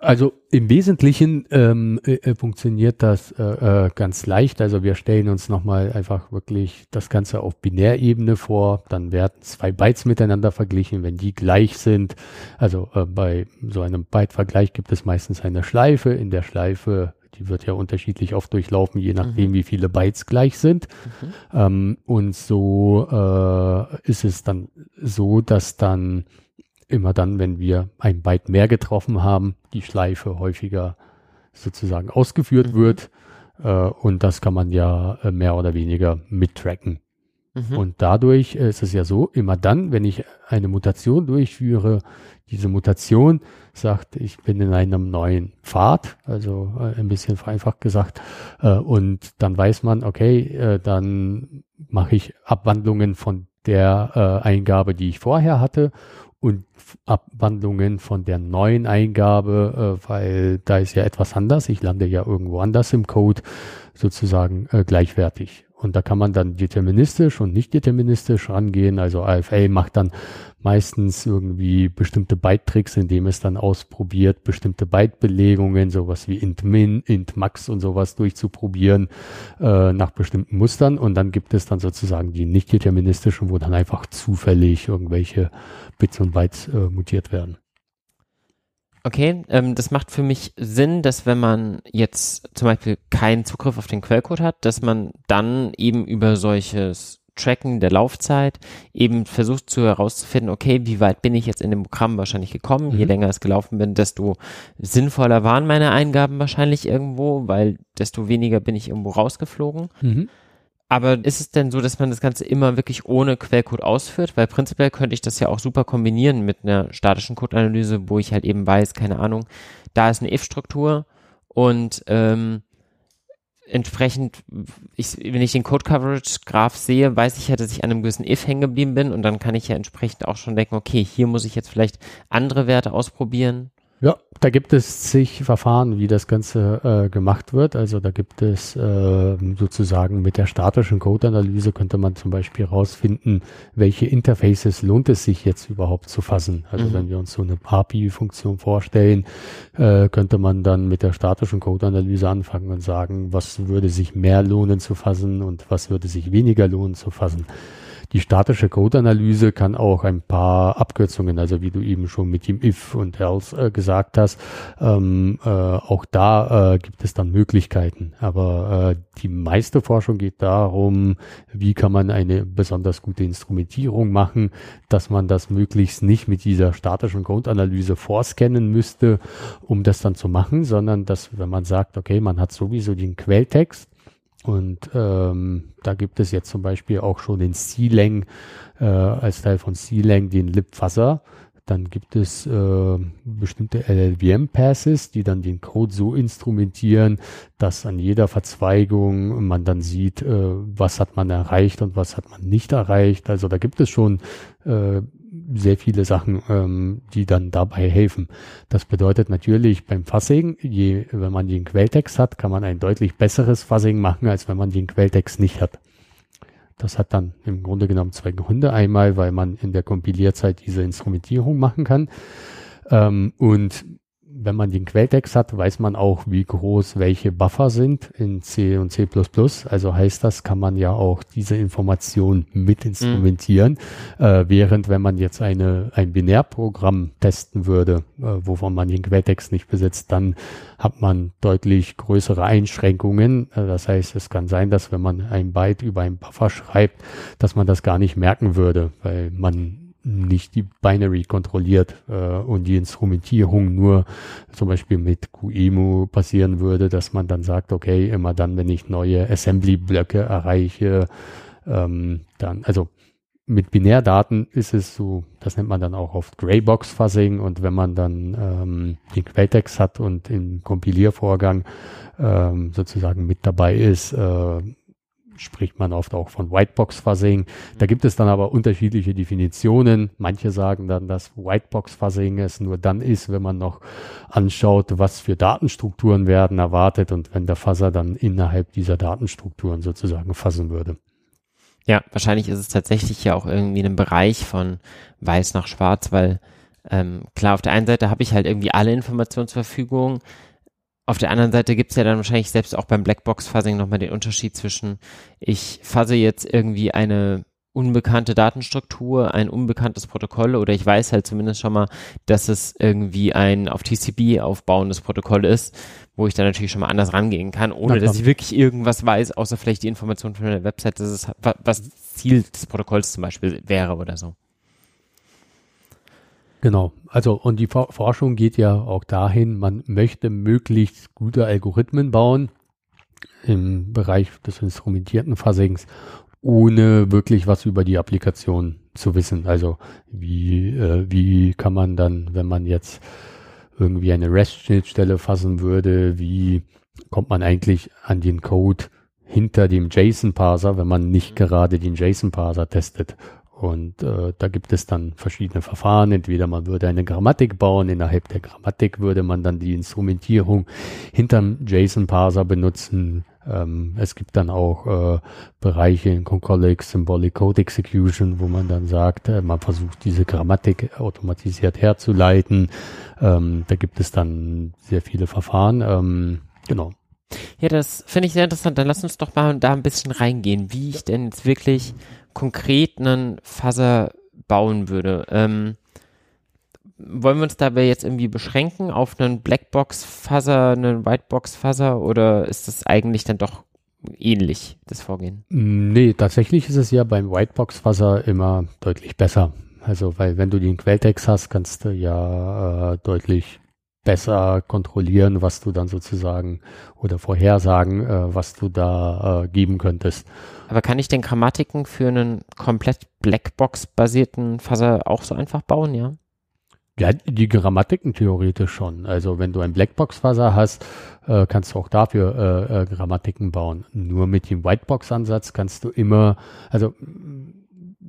also im Wesentlichen ähm, äh, äh, funktioniert das äh, äh, ganz leicht. Also wir stellen uns nochmal einfach wirklich das Ganze auf Binärebene vor. Dann werden zwei Bytes miteinander verglichen, wenn die gleich sind. Also äh, bei so einem Byte-Vergleich gibt es meistens eine Schleife. In der Schleife, die wird ja unterschiedlich oft durchlaufen, je nachdem, mhm. wie viele Bytes gleich sind. Mhm. Ähm, und so äh, ist es dann so, dass dann immer dann, wenn wir ein Byte mehr getroffen haben, die Schleife häufiger sozusagen ausgeführt mhm. wird. Äh, und das kann man ja äh, mehr oder weniger mittracken. Mhm. Und dadurch ist es ja so, immer dann, wenn ich eine Mutation durchführe, diese Mutation sagt, ich bin in einem neuen Pfad, also äh, ein bisschen vereinfacht gesagt, äh, und dann weiß man, okay, äh, dann mache ich Abwandlungen von der äh, Eingabe, die ich vorher hatte und Abwandlungen von der neuen Eingabe, äh, weil da ist ja etwas anders. Ich lande ja irgendwo anders im Code, sozusagen äh, gleichwertig. Und da kann man dann deterministisch und nicht deterministisch rangehen. Also AFA macht dann meistens irgendwie bestimmte Byte-Tricks, indem es dann ausprobiert, bestimmte Byte-Belegungen, sowas wie int min, int max und sowas durchzuprobieren äh, nach bestimmten Mustern. Und dann gibt es dann sozusagen die nicht deterministischen, wo dann einfach zufällig irgendwelche Bits und Bytes äh, mutiert werden. Okay, ähm, das macht für mich Sinn, dass wenn man jetzt zum Beispiel keinen Zugriff auf den Quellcode hat, dass man dann eben über solches Tracken der Laufzeit eben versucht zu herauszufinden, okay, wie weit bin ich jetzt in dem Programm wahrscheinlich gekommen? Mhm. Je länger es gelaufen bin, desto sinnvoller waren meine Eingaben wahrscheinlich irgendwo, weil desto weniger bin ich irgendwo rausgeflogen. Mhm. Aber ist es denn so, dass man das Ganze immer wirklich ohne Quellcode ausführt? Weil prinzipiell könnte ich das ja auch super kombinieren mit einer statischen Codeanalyse, wo ich halt eben weiß, keine Ahnung, da ist eine if-Struktur und ähm, entsprechend, ich, wenn ich den Code Coverage Graph sehe, weiß ich ja, dass ich an einem gewissen if hängen geblieben bin und dann kann ich ja entsprechend auch schon denken, okay, hier muss ich jetzt vielleicht andere Werte ausprobieren ja, da gibt es zig Verfahren, wie das Ganze äh, gemacht wird. Also da gibt es äh, sozusagen mit der statischen Code-Analyse könnte man zum Beispiel herausfinden, welche Interfaces lohnt es sich jetzt überhaupt zu fassen. Also mhm. wenn wir uns so eine API-Funktion vorstellen, äh, könnte man dann mit der statischen Code-Analyse anfangen und sagen, was würde sich mehr lohnen zu fassen und was würde sich weniger lohnen zu fassen. Die statische Code-Analyse kann auch ein paar Abkürzungen, also wie du eben schon mit dem if und else äh, gesagt hast, ähm, äh, auch da äh, gibt es dann Möglichkeiten. Aber äh, die meiste Forschung geht darum, wie kann man eine besonders gute Instrumentierung machen, dass man das möglichst nicht mit dieser statischen Code-Analyse vorscannen müsste, um das dann zu machen, sondern dass, wenn man sagt, okay, man hat sowieso den Quelltext, und ähm, da gibt es jetzt zum Beispiel auch schon den C-Lang äh, als Teil von C-Lang den Libfuzzer. Dann gibt es äh, bestimmte LLVM-Passes, die dann den Code so instrumentieren, dass an jeder Verzweigung man dann sieht, äh, was hat man erreicht und was hat man nicht erreicht. Also da gibt es schon äh, sehr viele Sachen, ähm, die dann dabei helfen. Das bedeutet natürlich beim Fuzzing, je, wenn man den Quelltext hat, kann man ein deutlich besseres Fuzzing machen, als wenn man den Quelltext nicht hat. Das hat dann im Grunde genommen zwei Gründe. Einmal, weil man in der Kompilierzeit diese Instrumentierung machen kann. Ähm, und wenn man den Quelltext hat, weiß man auch, wie groß welche Buffer sind in C und C++. Also heißt das, kann man ja auch diese Information mit instrumentieren. Mhm. Äh, während wenn man jetzt eine, ein Binärprogramm testen würde, äh, wovon man den Quelltext nicht besitzt, dann hat man deutlich größere Einschränkungen. Äh, das heißt, es kann sein, dass wenn man ein Byte über einen Buffer schreibt, dass man das gar nicht merken würde, weil man nicht die Binary kontrolliert äh, und die Instrumentierung nur zum Beispiel mit QEMU passieren würde, dass man dann sagt, okay, immer dann, wenn ich neue Assembly-Blöcke erreiche, ähm, dann, also mit Binärdaten ist es so, das nennt man dann auch oft Graybox-Fuzzing und wenn man dann ähm, den Quelltext hat und im Kompiliervorgang ähm, sozusagen mit dabei ist, äh, spricht man oft auch von Whitebox-Fuzzing. Da gibt es dann aber unterschiedliche Definitionen. Manche sagen dann, dass Whitebox-Fuzzing es nur dann ist, wenn man noch anschaut, was für Datenstrukturen werden erwartet und wenn der Fuzzer dann innerhalb dieser Datenstrukturen sozusagen fassen würde. Ja, wahrscheinlich ist es tatsächlich ja auch irgendwie ein Bereich von weiß nach schwarz, weil ähm, klar, auf der einen Seite habe ich halt irgendwie alle Informationen zur Verfügung, auf der anderen Seite gibt es ja dann wahrscheinlich selbst auch beim Blackbox-Fuzzing nochmal den Unterschied zwischen, ich fuzze jetzt irgendwie eine unbekannte Datenstruktur, ein unbekanntes Protokoll oder ich weiß halt zumindest schon mal, dass es irgendwie ein auf TCP aufbauendes Protokoll ist, wo ich dann natürlich schon mal anders rangehen kann, ohne dass ich wirklich irgendwas weiß, außer vielleicht die Information von der Website, dass es, was Ziel des Protokolls zum Beispiel wäre oder so. Genau. Also, und die Forschung geht ja auch dahin, man möchte möglichst gute Algorithmen bauen im Bereich des instrumentierten Fuzzings, ohne wirklich was über die Applikation zu wissen. Also, wie, äh, wie kann man dann, wenn man jetzt irgendwie eine REST-Schnittstelle fassen würde, wie kommt man eigentlich an den Code hinter dem JSON-Parser, wenn man nicht gerade den JSON-Parser testet? Und äh, da gibt es dann verschiedene Verfahren. Entweder man würde eine Grammatik bauen, innerhalb der Grammatik würde man dann die Instrumentierung hinterm JSON-Parser benutzen. Ähm, es gibt dann auch äh, Bereiche in Concolic Symbolic Code Execution, wo man dann sagt, äh, man versucht diese Grammatik automatisiert herzuleiten. Ähm, da gibt es dann sehr viele Verfahren. Ähm, genau. Ja, das finde ich sehr interessant. Dann lass uns doch mal da ein bisschen reingehen, wie ich denn jetzt wirklich konkret einen Fuzzer bauen würde. Ähm, wollen wir uns dabei jetzt irgendwie beschränken auf einen Blackbox-Fuzzer, einen Whitebox-Fuzzer oder ist das eigentlich dann doch ähnlich, das Vorgehen? Nee, tatsächlich ist es ja beim Whitebox-Fuzzer immer deutlich besser. Also, weil wenn du den Quelltext hast, kannst du ja äh, deutlich besser kontrollieren, was du dann sozusagen oder vorhersagen, äh, was du da äh, geben könntest. Aber kann ich den Grammatiken für einen komplett Blackbox-basierten Fuzzer auch so einfach bauen, ja? Ja, die Grammatiken theoretisch schon. Also wenn du ein Blackbox-Fuzzer hast, äh, kannst du auch dafür äh, äh, Grammatiken bauen. Nur mit dem Whitebox-Ansatz kannst du immer, also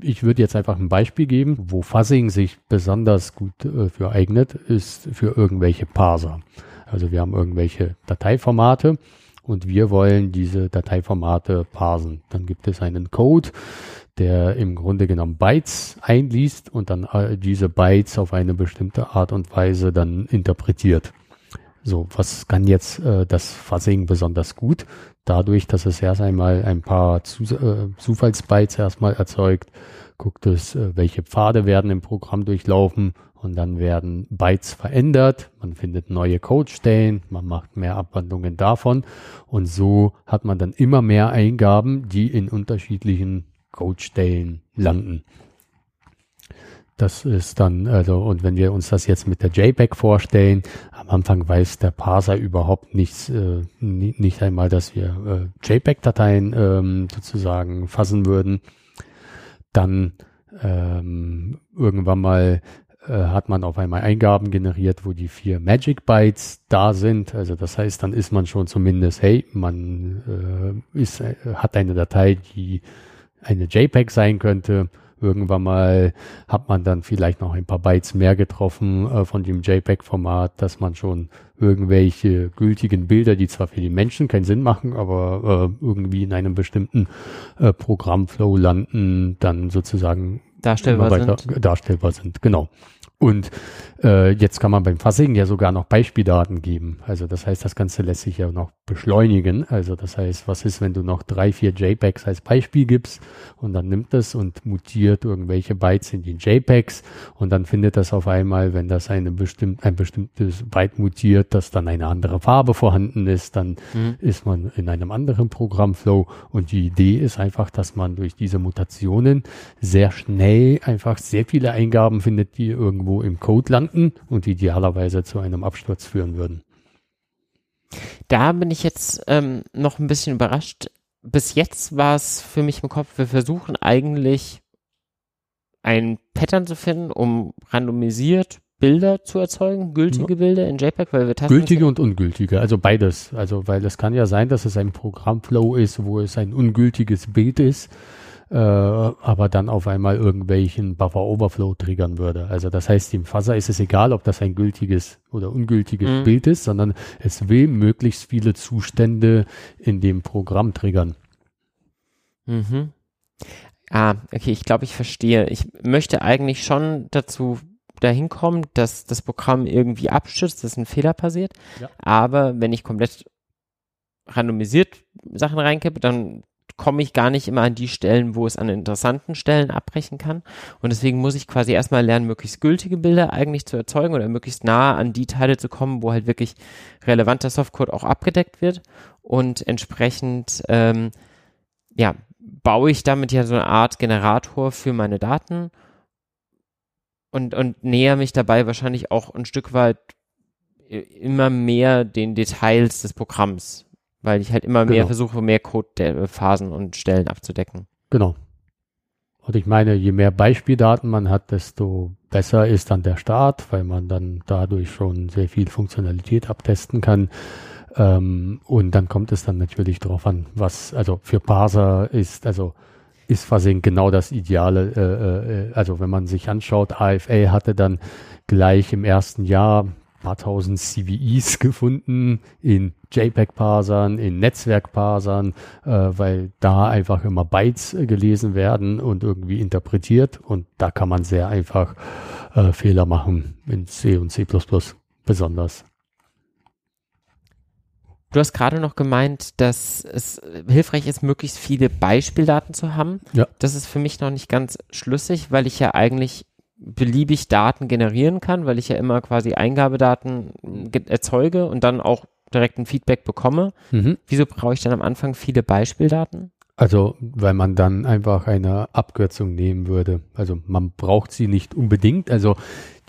ich würde jetzt einfach ein Beispiel geben, wo Fuzzing sich besonders gut äh, für eignet, ist für irgendwelche Parser. Also wir haben irgendwelche Dateiformate und wir wollen diese Dateiformate parsen. Dann gibt es einen Code, der im Grunde genommen Bytes einliest und dann äh, diese Bytes auf eine bestimmte Art und Weise dann interpretiert. So, was kann jetzt äh, das Fuzzing besonders gut? Dadurch, dass es erst einmal ein paar Zu äh, Zufallsbytes erstmal erzeugt, guckt es, äh, welche Pfade werden im Programm durchlaufen und dann werden Bytes verändert. Man findet neue Codestellen, man macht mehr Abwandlungen davon und so hat man dann immer mehr Eingaben, die in unterschiedlichen Codestellen landen. Das ist dann, also, und wenn wir uns das jetzt mit der JPEG vorstellen, am Anfang weiß der Parser überhaupt nichts, äh, nicht einmal, dass wir äh, JPEG-Dateien ähm, sozusagen fassen würden. Dann ähm, irgendwann mal äh, hat man auf einmal Eingaben generiert, wo die vier Magic Bytes da sind. Also das heißt, dann ist man schon zumindest, hey, man äh, ist, äh, hat eine Datei, die eine JPEG sein könnte Irgendwann mal hat man dann vielleicht noch ein paar Bytes mehr getroffen äh, von dem JPEG-Format, dass man schon irgendwelche gültigen Bilder, die zwar für die Menschen keinen Sinn machen, aber äh, irgendwie in einem bestimmten äh, Programmflow landen, dann sozusagen darstellbar weiter sind. darstellbar sind. Genau. Und äh, jetzt kann man beim Fuzzing ja sogar noch Beispieldaten geben. Also das heißt, das Ganze lässt sich ja noch beschleunigen. Also das heißt, was ist, wenn du noch drei, vier JPEGs als Beispiel gibst und dann nimmt es und mutiert irgendwelche Bytes in die JPEGs und dann findet das auf einmal, wenn das eine bestimmt, ein bestimmtes Byte mutiert, dass dann eine andere Farbe vorhanden ist, dann mhm. ist man in einem anderen Programmflow und die Idee ist einfach, dass man durch diese Mutationen sehr schnell einfach sehr viele Eingaben findet, die irgendwo irgendwo im Code landen und idealerweise zu einem Absturz führen würden. Da bin ich jetzt ähm, noch ein bisschen überrascht. Bis jetzt war es für mich im Kopf, wir versuchen eigentlich ein Pattern zu finden, um randomisiert Bilder zu erzeugen, gültige ja. Bilder in JPEG, weil wir tasten. Gültige und ungültige, also beides. Also, weil es kann ja sein, dass es ein Programmflow ist, wo es ein ungültiges Bild ist äh, aber dann auf einmal irgendwelchen Buffer Overflow triggern würde. Also das heißt, dem Fuzzer ist es egal, ob das ein gültiges oder ungültiges mhm. Bild ist, sondern es will möglichst viele Zustände in dem Programm triggern. Mhm. Ah, okay, ich glaube, ich verstehe. Ich möchte eigentlich schon dazu dahin kommen, dass das Programm irgendwie abstürzt, dass ein Fehler passiert. Ja. Aber wenn ich komplett randomisiert Sachen reinkippe, dann komme ich gar nicht immer an die Stellen, wo es an interessanten Stellen abbrechen kann. Und deswegen muss ich quasi erstmal lernen, möglichst gültige Bilder eigentlich zu erzeugen oder möglichst nah an die Teile zu kommen, wo halt wirklich relevanter Softcode auch abgedeckt wird. Und entsprechend, ähm, ja, baue ich damit ja so eine Art Generator für meine Daten und, und näher mich dabei wahrscheinlich auch ein Stück weit immer mehr den Details des Programms weil ich halt immer genau. mehr versuche, mehr Code-Phasen und Stellen abzudecken. Genau. Und ich meine, je mehr Beispieldaten man hat, desto besser ist dann der Start, weil man dann dadurch schon sehr viel Funktionalität abtesten kann. Ähm, und dann kommt es dann natürlich darauf an, was, also für Parser ist, also ist Fuzzing genau das Ideale. Äh, äh, also wenn man sich anschaut, AFA hatte dann gleich im ersten Jahr paar tausend CVEs gefunden in JPEG-Parsern, in Netzwerk-Parsern, äh, weil da einfach immer Bytes äh, gelesen werden und irgendwie interpretiert und da kann man sehr einfach äh, Fehler machen in C und C++ besonders. Du hast gerade noch gemeint, dass es hilfreich ist, möglichst viele Beispieldaten zu haben. Ja. Das ist für mich noch nicht ganz schlüssig, weil ich ja eigentlich beliebig Daten generieren kann, weil ich ja immer quasi Eingabedaten erzeuge und dann auch direkt ein Feedback bekomme. Mhm. Wieso brauche ich dann am Anfang viele Beispieldaten? Also, weil man dann einfach eine Abkürzung nehmen würde. Also, man braucht sie nicht unbedingt. Also,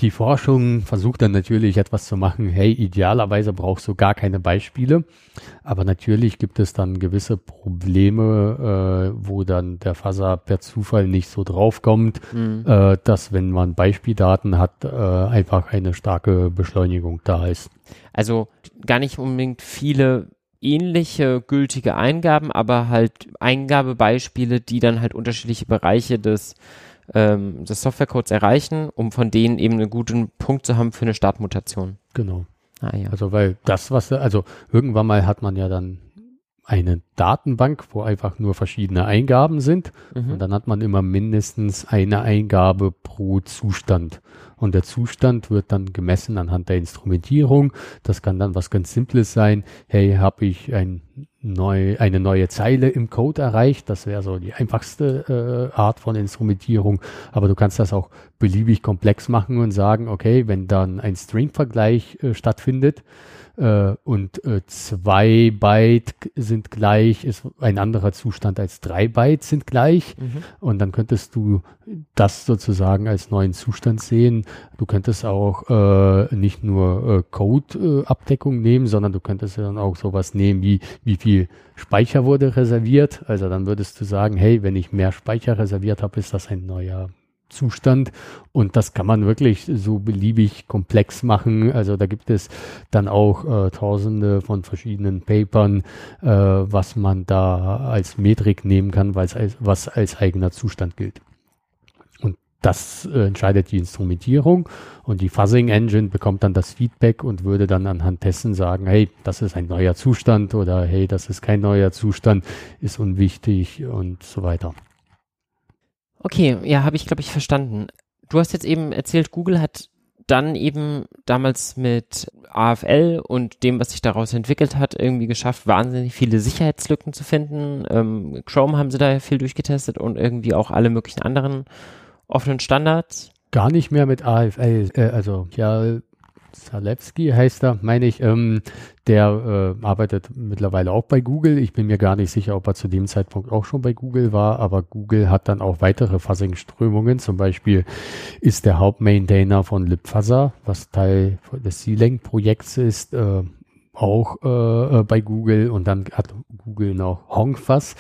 die Forschung versucht dann natürlich etwas zu machen. Hey, idealerweise brauchst du gar keine Beispiele. Aber natürlich gibt es dann gewisse Probleme, äh, wo dann der Fuzzer per Zufall nicht so draufkommt, Mhm. äh, dass wenn man Beispieldaten hat, äh, einfach eine starke Beschleunigung da ist. Also gar nicht unbedingt viele ähnliche gültige Eingaben, aber halt Eingabebeispiele, die dann halt unterschiedliche Bereiche des, ähm, des Softwarecodes erreichen, um von denen eben einen guten Punkt zu haben für eine Startmutation. Genau. Ah ja. Also weil das, was, also irgendwann mal hat man ja dann eine Datenbank, wo einfach nur verschiedene Eingaben sind. Mhm. Und dann hat man immer mindestens eine Eingabe pro Zustand. Und der Zustand wird dann gemessen anhand der Instrumentierung. Das kann dann was ganz Simples sein. Hey, habe ich ein neu, eine neue Zeile im Code erreicht? Das wäre so die einfachste äh, Art von Instrumentierung. Aber du kannst das auch beliebig komplex machen und sagen, okay, wenn dann ein String-Vergleich äh, stattfindet, äh, und äh, zwei Byte sind gleich, ist ein anderer Zustand als drei Byte sind gleich. Mhm. Und dann könntest du das sozusagen als neuen Zustand sehen. Du könntest auch äh, nicht nur äh, Code-Abdeckung nehmen, sondern du könntest dann auch sowas nehmen wie, wie viel Speicher wurde reserviert. Also dann würdest du sagen, hey, wenn ich mehr Speicher reserviert habe, ist das ein neuer Zustand und das kann man wirklich so beliebig komplex machen. Also da gibt es dann auch äh, tausende von verschiedenen Papern, äh, was man da als Metrik nehmen kann, weil was als eigener Zustand gilt. Und das äh, entscheidet die Instrumentierung und die Fuzzing Engine bekommt dann das Feedback und würde dann anhand dessen sagen, hey, das ist ein neuer Zustand oder hey, das ist kein neuer Zustand, ist unwichtig und so weiter. Okay, ja, habe ich, glaube ich, verstanden. Du hast jetzt eben erzählt, Google hat dann eben damals mit AFL und dem, was sich daraus entwickelt hat, irgendwie geschafft, wahnsinnig viele Sicherheitslücken zu finden. Ähm, Chrome haben sie da viel durchgetestet und irgendwie auch alle möglichen anderen offenen Standards. Gar nicht mehr mit AFL, äh, also ja, Zalewski heißt er, meine ich, ähm, der äh, arbeitet mittlerweile auch bei Google. Ich bin mir gar nicht sicher, ob er zu dem Zeitpunkt auch schon bei Google war, aber Google hat dann auch weitere Fuzzing-Strömungen. Zum Beispiel ist der Hauptmaintainer von LibFuzzer, was Teil des C-Link-Projekts ist, äh, auch äh, bei Google und dann hat Google noch Hongfuzz,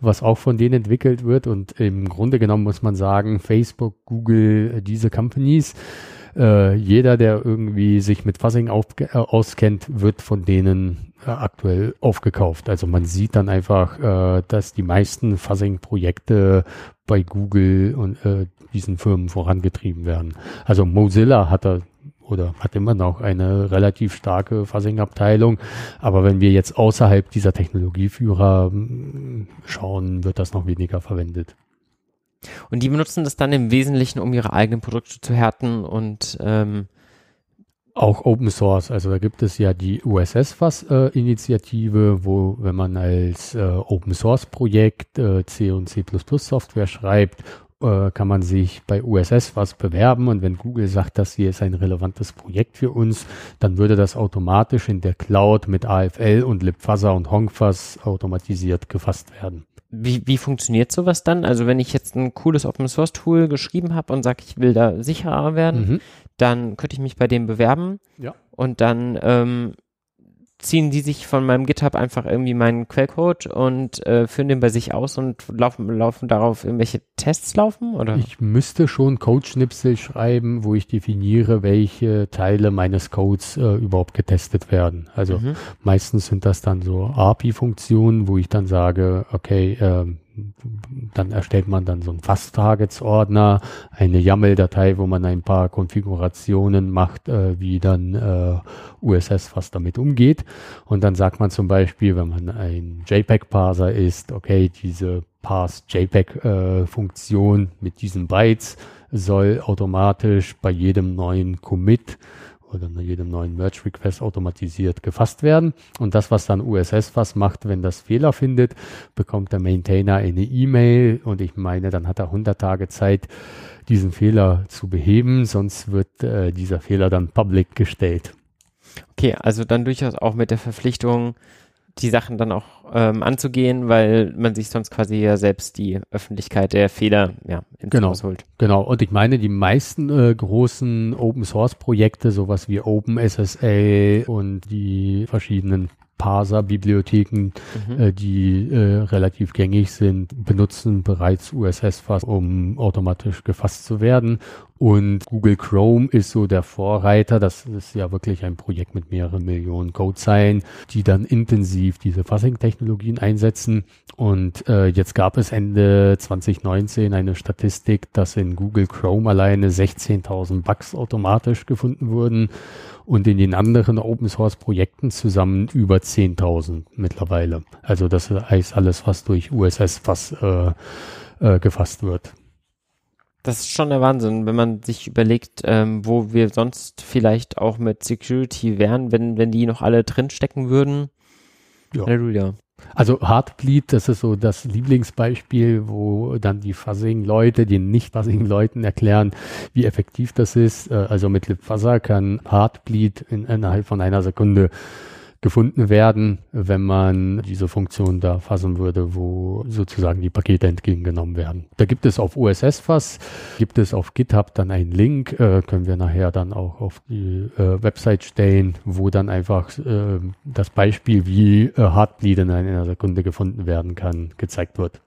was auch von denen entwickelt wird und im Grunde genommen muss man sagen, Facebook, Google, diese Companies äh, jeder, der irgendwie sich mit Fuzzing auf, äh, auskennt, wird von denen äh, aktuell aufgekauft. Also man sieht dann einfach, äh, dass die meisten Fuzzing-Projekte bei Google und äh, diesen Firmen vorangetrieben werden. Also Mozilla hat da oder hat immer noch eine relativ starke Fuzzing-Abteilung. Aber wenn wir jetzt außerhalb dieser Technologieführer mh, schauen, wird das noch weniger verwendet. Und die benutzen das dann im Wesentlichen, um ihre eigenen Produkte zu härten und ähm, auch Open Source. Also da gibt es ja die USS-Initiative, wo, wenn man als äh, Open Source Projekt äh, C und C++ Software schreibt, äh, kann man sich bei USS was bewerben und wenn Google sagt, das hier ist ein relevantes Projekt für uns, dann würde das automatisch in der Cloud mit AFL und libfuzzer und Hongfuzz automatisiert gefasst werden. Wie, wie funktioniert sowas dann? Also wenn ich jetzt ein cooles Open Source Tool geschrieben habe und sage, ich will da sicherer werden, Mhm. dann könnte ich mich bei dem bewerben Ja. und dann ähm, ziehen die sich von meinem GitHub einfach irgendwie meinen Quellcode und äh, führen den bei sich aus und laufen, laufen darauf irgendwelche Tests laufen oder? Ich müsste schon Codeschnipsel schreiben, wo ich definiere, welche Teile meines Codes äh, überhaupt getestet werden. Also Mhm. Meistens sind das dann so API-Funktionen, wo ich dann sage, okay, ähm, dann erstellt man dann so einen Fast-Targets-Ordner, eine YAML-Datei, wo man ein paar Konfigurationen macht, äh, wie dann äh, USS fast damit umgeht. Und dann sagt man zum Beispiel, wenn man ein JPEG-Parser ist, okay, diese Parse-JPEG-Funktion mit diesen Bytes soll automatisch bei jedem neuen Commit oder jedem neuen Merge Request automatisiert gefasst werden. Und das, was dann USS was macht, wenn das Fehler findet, bekommt der Maintainer eine E-Mail und ich meine, dann hat er 100 Tage Zeit, diesen Fehler zu beheben, sonst wird äh, dieser Fehler dann public gestellt. Okay, also dann durchaus auch mit der Verpflichtung, die Sachen dann auch ähm, anzugehen, weil man sich sonst quasi ja selbst die Öffentlichkeit der Fehler ja, ins genau, Haus holt. Genau, und ich meine, die meisten äh, großen Open Source Projekte, sowas wie OpenSSA und die verschiedenen Parser-Bibliotheken, mhm. äh, die äh, relativ gängig sind, benutzen bereits USS-Fass, um automatisch gefasst zu werden. Und Google Chrome ist so der Vorreiter. Das ist ja wirklich ein Projekt mit mehreren Millionen Codezeilen, die dann intensiv diese Fassing-Technologien einsetzen. Und äh, jetzt gab es Ende 2019 eine Statistik, dass in Google Chrome alleine 16.000 Bugs automatisch gefunden wurden und in den anderen Open Source Projekten zusammen über 10.000 mittlerweile. Also das heißt alles, was durch USS was äh, äh, gefasst wird. Das ist schon der Wahnsinn, wenn man sich überlegt, ähm, wo wir sonst vielleicht auch mit Security wären, wenn, wenn die noch alle drinstecken würden. Ja. Halleluja. Also Heartbleed, das ist so das Lieblingsbeispiel, wo dann die Fuzzing-Leute den Nicht-Fuzzing-Leuten erklären, wie effektiv das ist. Äh, also mit LibFuzzer kann Heartbleed in, innerhalb von einer Sekunde gefunden werden, wenn man diese Funktion da fassen würde, wo sozusagen die Pakete entgegengenommen werden. Da gibt es auf USS-Fass, gibt es auf GitHub dann einen Link, äh, können wir nachher dann auch auf die äh, Website stellen, wo dann einfach äh, das Beispiel, wie äh, Heartbleed in einer Sekunde gefunden werden kann, gezeigt wird.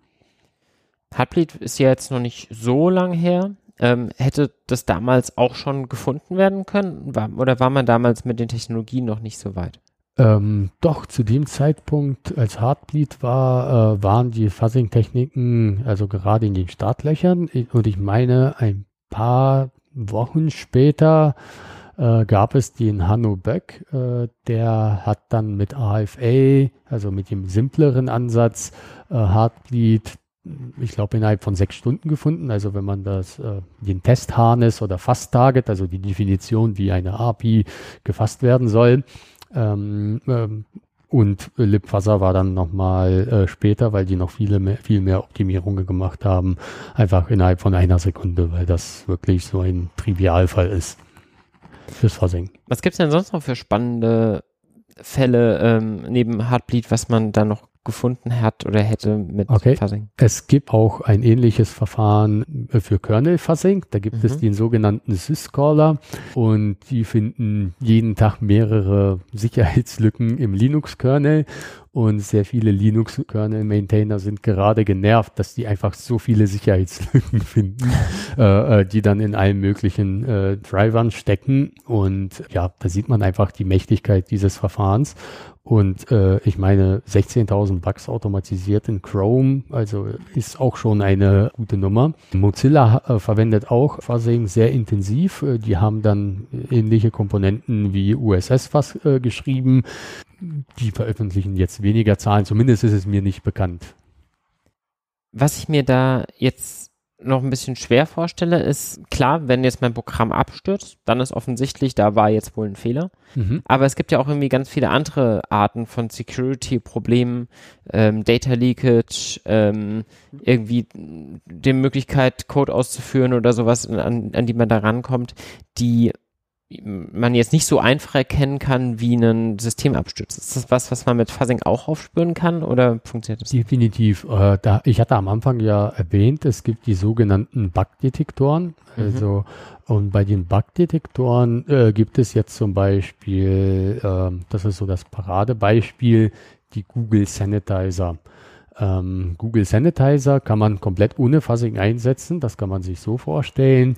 Heartbleed ist ja jetzt noch nicht so lang her. Ähm, hätte das damals auch schon gefunden werden können? War, oder war man damals mit den Technologien noch nicht so weit? Ähm, doch, zu dem Zeitpunkt, als Heartbleed war, äh, waren die Fuzzing-Techniken also gerade in den Startlöchern. Und ich meine, ein paar Wochen später äh, gab es den Hanno Böck, äh, der hat dann mit AFA, also mit dem simpleren Ansatz, äh, Heartbleed ich glaube, innerhalb von sechs Stunden gefunden. Also wenn man das, äh, den Testharness oder Fast-Target, also die Definition, wie eine API gefasst werden soll, ähm, ähm, und Libfuzzer war dann nochmal äh, später, weil die noch viele mehr, viel mehr Optimierungen gemacht haben, einfach innerhalb von einer Sekunde, weil das wirklich so ein Trivialfall ist fürs Fuzzing. Was gibt's denn sonst noch für spannende Fälle ähm, neben Heartbleed, was man da noch gefunden hat oder hätte mit okay. Fuzzing. Es gibt auch ein ähnliches Verfahren für Kernel-Fuzzing. Da gibt mhm. es den sogenannten Syscaller und die finden jeden Tag mehrere Sicherheitslücken im Linux-Kernel und sehr viele Linux-Kernel-Maintainer sind gerade genervt, dass die einfach so viele Sicherheitslücken finden, äh, äh, die dann in allen möglichen äh, Drivern stecken. Und ja, da sieht man einfach die Mächtigkeit dieses Verfahrens. Und äh, ich meine, 16.000 Bugs automatisiert in Chrome, also ist auch schon eine gute Nummer. Mozilla äh, verwendet auch Fuzzing sehr intensiv. Äh, die haben dann ähnliche Komponenten wie USS Fuzz äh, geschrieben. Die veröffentlichen jetzt weniger Zahlen, zumindest ist es mir nicht bekannt. Was ich mir da jetzt noch ein bisschen schwer vorstelle, ist klar, wenn jetzt mein Programm abstürzt, dann ist offensichtlich, da war jetzt wohl ein Fehler. Mhm. Aber es gibt ja auch irgendwie ganz viele andere Arten von Security-Problemen, ähm, Data Leakage, ähm, irgendwie die Möglichkeit, Code auszuführen oder sowas, an, an die man da rankommt, die man jetzt nicht so einfach erkennen kann wie ein Systemabsturz. Ist das was, was man mit Fuzzing auch aufspüren kann oder funktioniert das? Definitiv. Äh, da, ich hatte am Anfang ja erwähnt, es gibt die sogenannten Bugdetektoren. Mhm. Also und bei den Bugdetektoren äh, gibt es jetzt zum Beispiel, äh, das ist so das Paradebeispiel, die Google Sanitizer. Ähm, Google Sanitizer kann man komplett ohne Fuzzing einsetzen. Das kann man sich so vorstellen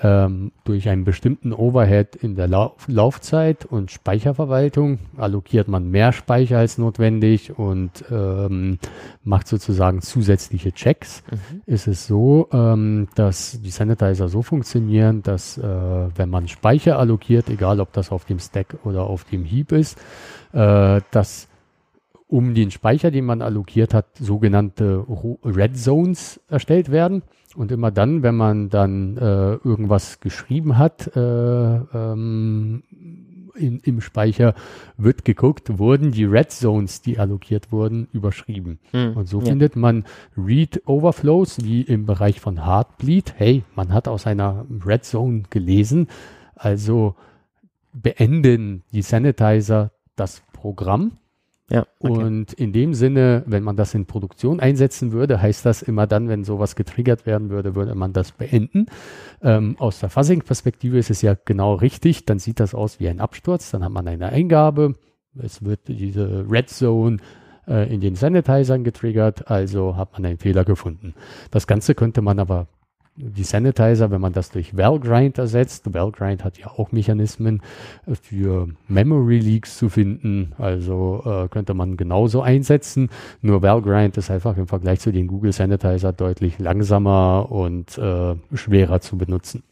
ähm, durch einen bestimmten Overhead in der Lau Laufzeit und Speicherverwaltung allokiert man mehr Speicher als notwendig und ähm, macht sozusagen zusätzliche Checks. Mhm. Ist es so, ähm, dass die Sanitizer so funktionieren, dass äh, wenn man Speicher allokiert, egal ob das auf dem Stack oder auf dem Heap ist, äh, dass um den Speicher, den man allokiert hat, sogenannte Red Zones erstellt werden. Und immer dann, wenn man dann äh, irgendwas geschrieben hat äh, ähm, in, im Speicher, wird geguckt, wurden die Red Zones, die allokiert wurden, überschrieben. Hm, Und so ja. findet man Read Overflows wie im Bereich von Heartbleed. Hey, man hat aus einer Red Zone gelesen. Also beenden die Sanitizer das Programm. Ja, okay. Und in dem Sinne, wenn man das in Produktion einsetzen würde, heißt das immer dann, wenn sowas getriggert werden würde, würde man das beenden. Ähm, aus der Fuzzing-Perspektive ist es ja genau richtig. Dann sieht das aus wie ein Absturz. Dann hat man eine Eingabe. Es wird diese Red Zone äh, in den Sanitizern getriggert, also hat man einen Fehler gefunden. Das Ganze könnte man aber die Sanitizer, wenn man das durch Valgrind ersetzt, Valgrind hat ja auch Mechanismen für Memory Leaks zu finden, also äh, könnte man genauso einsetzen, nur Valgrind ist einfach im Vergleich zu den Google Sanitizer deutlich langsamer und äh, schwerer zu benutzen.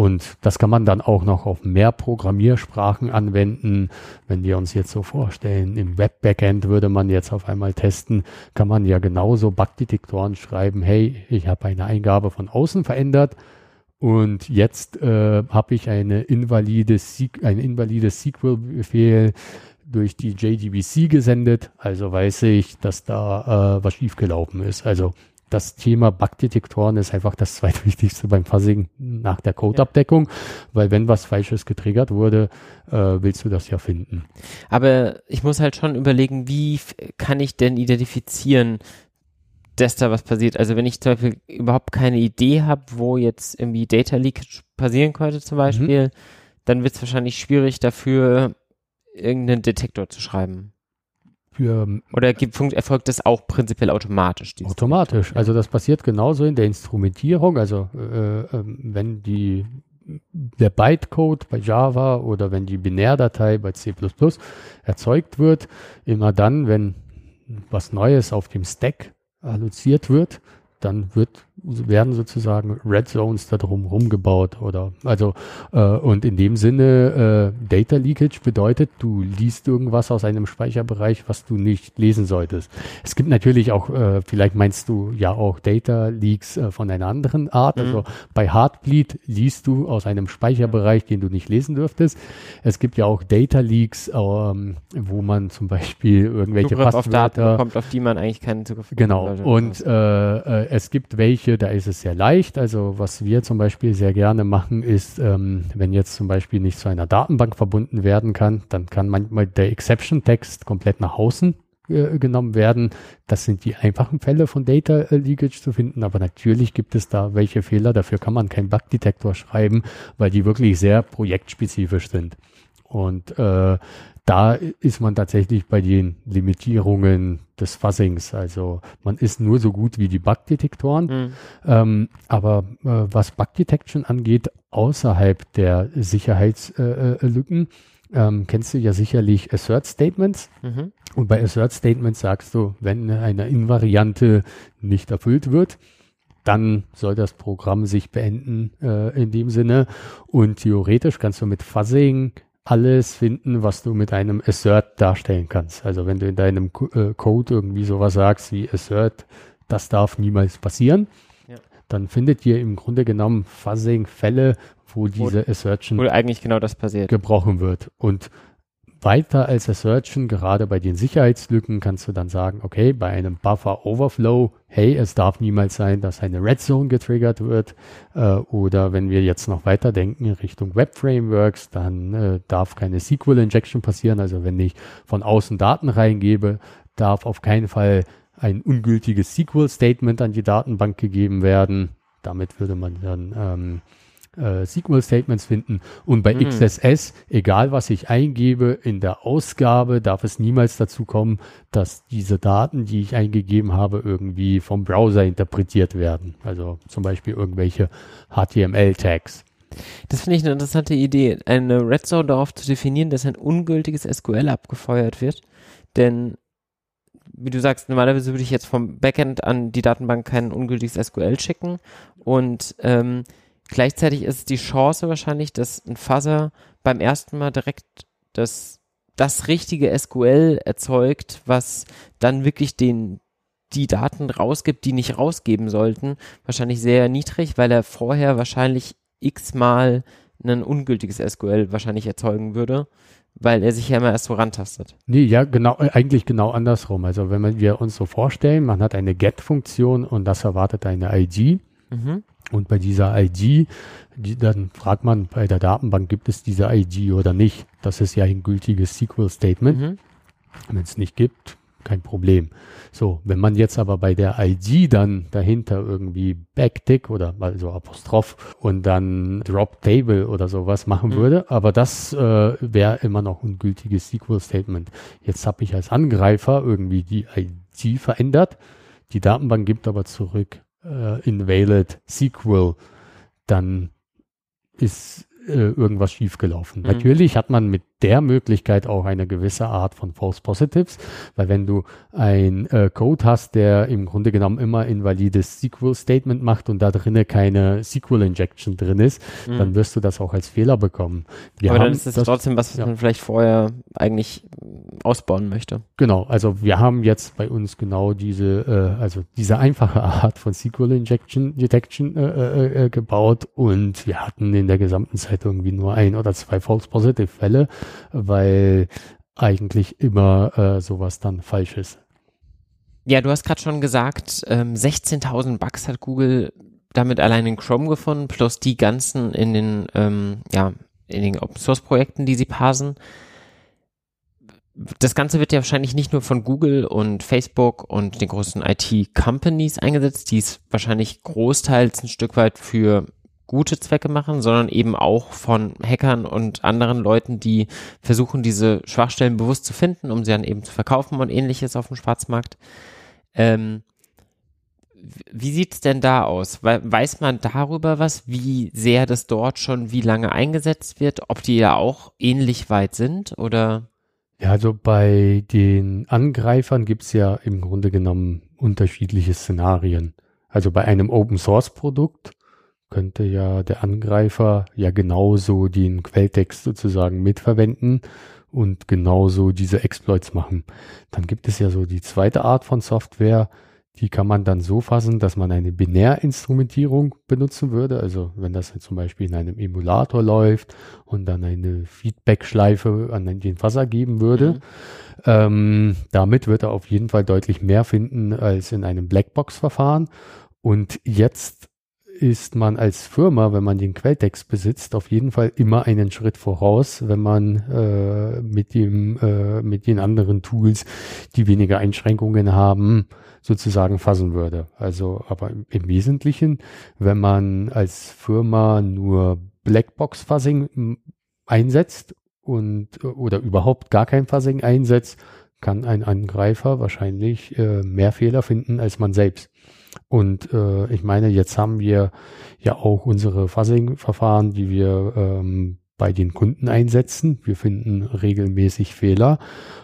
Und das kann man dann auch noch auf mehr Programmiersprachen anwenden. Wenn wir uns jetzt so vorstellen, im Web-Backend würde man jetzt auf einmal testen, kann man ja genauso Bugdetektoren schreiben, hey, ich habe eine Eingabe von außen verändert und jetzt äh, habe ich eine invalide, ein invalides SQL-Befehl durch die JDBC gesendet, also weiß ich, dass da äh, was schiefgelaufen ist. Also das Thema Bugdetektoren ist einfach das zweitwichtigste beim Fuzzing nach der Codeabdeckung, ja. weil wenn was Falsches getriggert wurde, äh, willst du das ja finden. Aber ich muss halt schon überlegen, wie kann ich denn identifizieren, dass da was passiert? Also wenn ich zum Beispiel überhaupt keine Idee habe, wo jetzt irgendwie Data Leakage passieren könnte zum mhm. Beispiel, mhm. dann wird es wahrscheinlich schwierig dafür, irgendeinen Detektor zu schreiben für. Oder gibt, erfolgt das auch prinzipiell automatisch? Automatisch. Also das passiert genauso in der Instrumentierung. Also äh, äh, wenn die der Bytecode bei Java oder wenn die Binärdatei bei C++ erzeugt wird, immer dann, wenn was Neues auf dem Stack alloziert wird, dann wird werden sozusagen Red Zones da drum gebaut oder also äh, und in dem Sinne äh, Data Leakage bedeutet, du liest irgendwas aus einem Speicherbereich, was du nicht lesen solltest. Es gibt natürlich auch, äh, vielleicht meinst du ja auch Data Leaks äh, von einer anderen Art. Mhm. Also bei Heartbleed liest du aus einem Speicherbereich, den du nicht lesen dürftest. Es gibt ja auch Data Leaks, ähm, wo man zum Beispiel irgendwelche Zugriff Passwörter auf Daten bekommt, auf die man eigentlich keinen Zugriff Genau. Und äh, äh, es gibt welche Bereiche, da ist es sehr leicht. Also was wir zum Beispiel sehr gerne machen, ist, ähm, wenn jetzt zum Beispiel nicht zu einer Datenbank verbunden werden kann, dann kann manchmal der Exception-Text komplett nach außen äh, genommen werden. Das sind die einfachen Fälle von Data äh, Leakage zu finden, aber natürlich gibt es da welche Fehler. Dafür kann man keinen Bug-Detektor schreiben, weil die wirklich sehr projektspezifisch sind. Und äh, da ist man tatsächlich bei den Limitierungen des Fuzzings. Also man ist nur so gut wie die Bug-Detektoren. Mhm. Ähm, aber äh, was Bug-Detection angeht, außerhalb der Sicherheitslücken, äh, äh, ähm, kennst du ja sicherlich Assert-Statements. Mhm. Und bei Assert-Statements sagst du, wenn eine Invariante nicht erfüllt wird, dann soll das Programm sich beenden äh, in dem Sinne. Und theoretisch kannst du mit Fuzzing alles finden, was du mit einem Assert darstellen kannst. Also wenn du in deinem äh, Code irgendwie sowas sagst wie Assert, das darf niemals passieren, ja. dann findet ihr im Grunde genommen Fuzzing-Fälle, wo diese Assertion wo eigentlich genau das passiert. gebrochen wird. Und weiter als Assertion, gerade bei den Sicherheitslücken, kannst du dann sagen, okay, bei einem Buffer Overflow, hey, es darf niemals sein, dass eine Red Zone getriggert wird. Äh, oder wenn wir jetzt noch weiter denken in Richtung Web Frameworks, dann äh, darf keine SQL Injection passieren. Also wenn ich von außen Daten reingebe, darf auf keinen Fall ein ungültiges SQL Statement an die Datenbank gegeben werden. Damit würde man dann ähm, äh, SQL-Statements finden. Und bei mhm. XSS, egal was ich eingebe, in der Ausgabe darf es niemals dazu kommen, dass diese Daten, die ich eingegeben habe, irgendwie vom Browser interpretiert werden. Also zum Beispiel irgendwelche HTML-Tags. Das finde ich eine interessante Idee, eine Red Zone darauf zu definieren, dass ein ungültiges SQL abgefeuert wird. Denn wie du sagst, normalerweise würde ich jetzt vom Backend an die Datenbank kein ungültiges SQL schicken und ähm, Gleichzeitig ist die Chance wahrscheinlich, dass ein Fuzzer beim ersten Mal direkt das, das richtige SQL erzeugt, was dann wirklich den, die Daten rausgibt, die nicht rausgeben sollten, wahrscheinlich sehr niedrig, weil er vorher wahrscheinlich x-mal ein ungültiges SQL wahrscheinlich erzeugen würde, weil er sich ja immer erst so rantastet. Nee, ja, genau, äh, eigentlich genau andersrum. Also wenn wir uns so vorstellen, man hat eine Get-Funktion und das erwartet eine ID. Mhm. Und bei dieser ID, die, dann fragt man bei der Datenbank, gibt es diese ID oder nicht? Das ist ja ein gültiges SQL-Statement. Mhm. Wenn es nicht gibt, kein Problem. So, wenn man jetzt aber bei der ID dann dahinter irgendwie Backtick oder also Apostroph und dann Drop Table oder sowas machen mhm. würde, aber das äh, wäre immer noch ein gültiges SQL-Statement. Jetzt habe ich als Angreifer irgendwie die ID verändert, die Datenbank gibt aber zurück äh, invalid SQL, dann ist äh, irgendwas schiefgelaufen. Mhm. Natürlich hat man mit der Möglichkeit auch eine gewisse Art von False Positives, weil wenn du ein äh, Code hast, der im Grunde genommen immer invalides SQL-Statement macht und da drinnen keine SQL-Injection drin ist, mhm. dann wirst du das auch als Fehler bekommen. Wir Aber dann ist es das, trotzdem was, was ja. man vielleicht vorher eigentlich ausbauen möchte. Genau, also wir haben jetzt bei uns genau diese, äh, also diese einfache Art von SQL-Injection Detection äh, äh, äh, gebaut und wir hatten in der gesamten Zeit irgendwie nur ein oder zwei False-Positive-Fälle weil eigentlich immer äh, sowas dann falsch ist. Ja, du hast gerade schon gesagt, ähm, 16.000 Bugs hat Google damit allein in Chrome gefunden, plus die ganzen in den, ähm, ja, in den Open Source Projekten, die sie parsen. Das Ganze wird ja wahrscheinlich nicht nur von Google und Facebook und den großen IT-Companies eingesetzt, die es wahrscheinlich großteils ein Stück weit für gute Zwecke machen, sondern eben auch von Hackern und anderen Leuten, die versuchen, diese Schwachstellen bewusst zu finden, um sie dann eben zu verkaufen und ähnliches auf dem Schwarzmarkt. Ähm, wie sieht's denn da aus? Weiß man darüber was, wie sehr das dort schon wie lange eingesetzt wird, ob die ja auch ähnlich weit sind oder? Ja, also bei den Angreifern gibt's ja im Grunde genommen unterschiedliche Szenarien. Also bei einem Open Source Produkt könnte ja der Angreifer ja genauso den Quelltext sozusagen mitverwenden und genauso diese Exploits machen. Dann gibt es ja so die zweite Art von Software, die kann man dann so fassen, dass man eine Binärinstrumentierung benutzen würde. Also wenn das zum Beispiel in einem Emulator läuft und dann eine Feedback-Schleife an den Fasser geben würde. Mhm. Ähm, damit wird er auf jeden Fall deutlich mehr finden als in einem Blackbox-Verfahren. Und jetzt ist man als Firma, wenn man den Quelltext besitzt, auf jeden Fall immer einen Schritt voraus, wenn man äh, mit dem äh, mit den anderen Tools, die weniger Einschränkungen haben, sozusagen fassen würde. Also, aber im, Wesentlichen, wenn man als Firma nur Blackbox Fuzzing einsetzt und oder überhaupt gar kein Fuzzing einsetzt, kann ein Angreifer wahrscheinlich äh, mehr Fehler finden als man selbst. Und äh, ich meine, jetzt haben wir ja auch unsere Fuzzing-Verfahren, die wir ähm, bei den Kunden einsetzen. Wir finden regelmäßig Fehler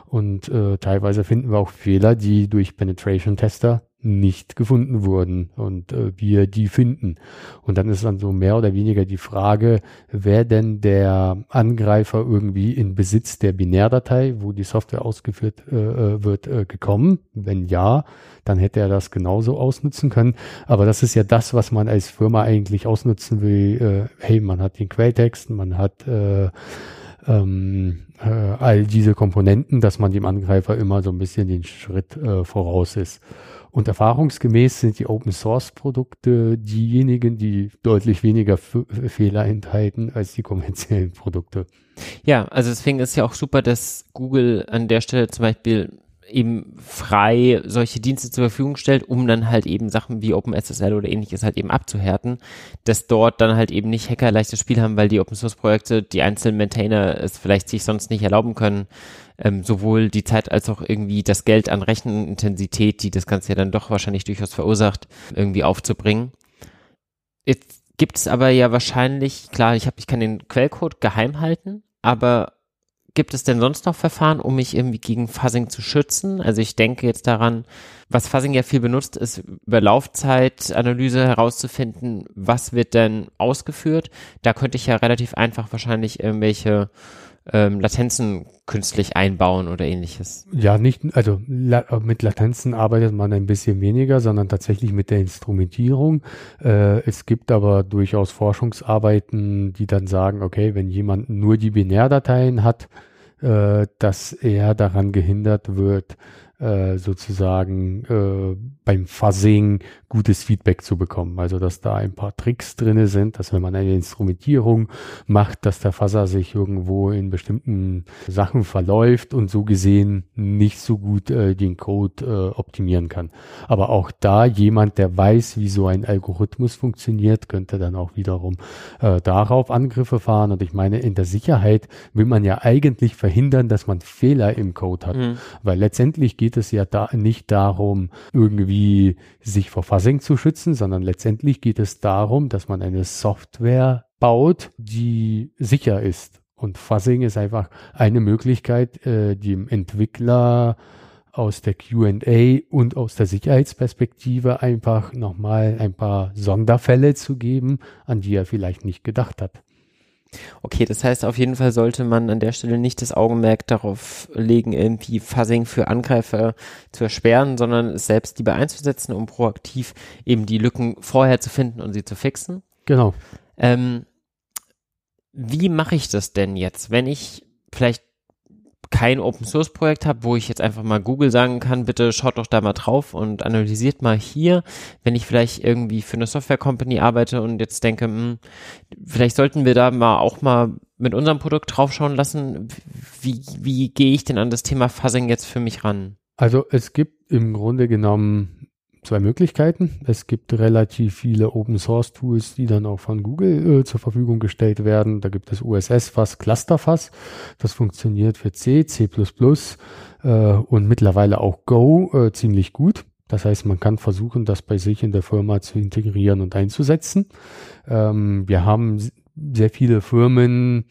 und äh, teilweise finden wir auch Fehler, die durch Penetration-Tester nicht gefunden wurden und äh, wir die finden. Und dann ist dann so mehr oder weniger die Frage, wer denn der Angreifer irgendwie in Besitz der Binärdatei, wo die Software ausgeführt äh, äh, wird, äh, gekommen? Wenn ja, dann hätte er das genauso ausnutzen können. Aber das ist ja das, was man als Firma eigentlich ausnutzen will. Äh, hey, man hat den Quelltext, man hat äh, ähm, äh, all diese Komponenten, dass man dem Angreifer immer so ein bisschen den Schritt äh, voraus ist. Und erfahrungsgemäß sind die Open Source Produkte diejenigen, die deutlich weniger Fehler enthalten als die kommerziellen Produkte. Ja, also deswegen ist ja auch super, dass Google an der Stelle zum Beispiel eben frei solche Dienste zur Verfügung stellt, um dann halt eben Sachen wie OpenSSL oder ähnliches halt eben abzuhärten, dass dort dann halt eben nicht Hacker leichtes Spiel haben, weil die Open Source Projekte, die einzelnen Maintainer es vielleicht sich sonst nicht erlauben können, ähm, sowohl die Zeit als auch irgendwie das Geld an Rechenintensität, die das Ganze ja dann doch wahrscheinlich durchaus verursacht, irgendwie aufzubringen. Jetzt gibt es aber ja wahrscheinlich, klar, ich habe, ich kann den Quellcode geheim halten, aber gibt es denn sonst noch Verfahren, um mich irgendwie gegen Fuzzing zu schützen? Also ich denke jetzt daran, was Fuzzing ja viel benutzt, ist über Laufzeitanalyse herauszufinden, was wird denn ausgeführt. Da könnte ich ja relativ einfach wahrscheinlich irgendwelche ähm, Latenzen künstlich einbauen oder ähnliches? Ja, nicht, also la mit Latenzen arbeitet man ein bisschen weniger, sondern tatsächlich mit der Instrumentierung. Äh, es gibt aber durchaus Forschungsarbeiten, die dann sagen, okay, wenn jemand nur die Binärdateien hat, äh, dass er daran gehindert wird, äh, sozusagen äh, beim Fuzzing gutes Feedback zu bekommen. Also dass da ein paar Tricks drinne sind, dass wenn man eine Instrumentierung macht, dass der Fuzzer sich irgendwo in bestimmten Sachen verläuft und so gesehen nicht so gut äh, den Code äh, optimieren kann. Aber auch da jemand, der weiß, wie so ein Algorithmus funktioniert, könnte dann auch wiederum äh, darauf Angriffe fahren. Und ich meine, in der Sicherheit will man ja eigentlich verhindern, dass man Fehler im Code hat. Mhm. Weil letztendlich geht es ja da nicht darum, irgendwie sich vor Fuzzing zu schützen, sondern letztendlich geht es darum, dass man eine Software baut, die sicher ist. Und Fuzzing ist einfach eine Möglichkeit, äh, dem Entwickler aus der QA und aus der Sicherheitsperspektive einfach nochmal ein paar Sonderfälle zu geben, an die er vielleicht nicht gedacht hat. Okay, das heißt, auf jeden Fall sollte man an der Stelle nicht das Augenmerk darauf legen, irgendwie Fuzzing für Angreifer zu ersperren, sondern es selbst lieber einzusetzen, um proaktiv eben die Lücken vorher zu finden und sie zu fixen. Genau. Ähm, wie mache ich das denn jetzt, wenn ich vielleicht kein Open Source Projekt habe, wo ich jetzt einfach mal Google sagen kann, bitte schaut doch da mal drauf und analysiert mal hier, wenn ich vielleicht irgendwie für eine Software Company arbeite und jetzt denke, mh, hm, vielleicht sollten wir da mal auch mal mit unserem Produkt draufschauen lassen, wie, wie gehe ich denn an das Thema Fuzzing jetzt für mich ran? Also es gibt im Grunde genommen zwei Möglichkeiten. Es gibt relativ viele Open Source Tools, die dann auch von Google äh, zur Verfügung gestellt werden. Da gibt es USS-Fass, Clusterfass. Das funktioniert für C, C++ äh, und mittlerweile auch Go äh, ziemlich gut. Das heißt, man kann versuchen, das bei sich in der Firma zu integrieren und einzusetzen. Ähm, wir haben sehr viele Firmen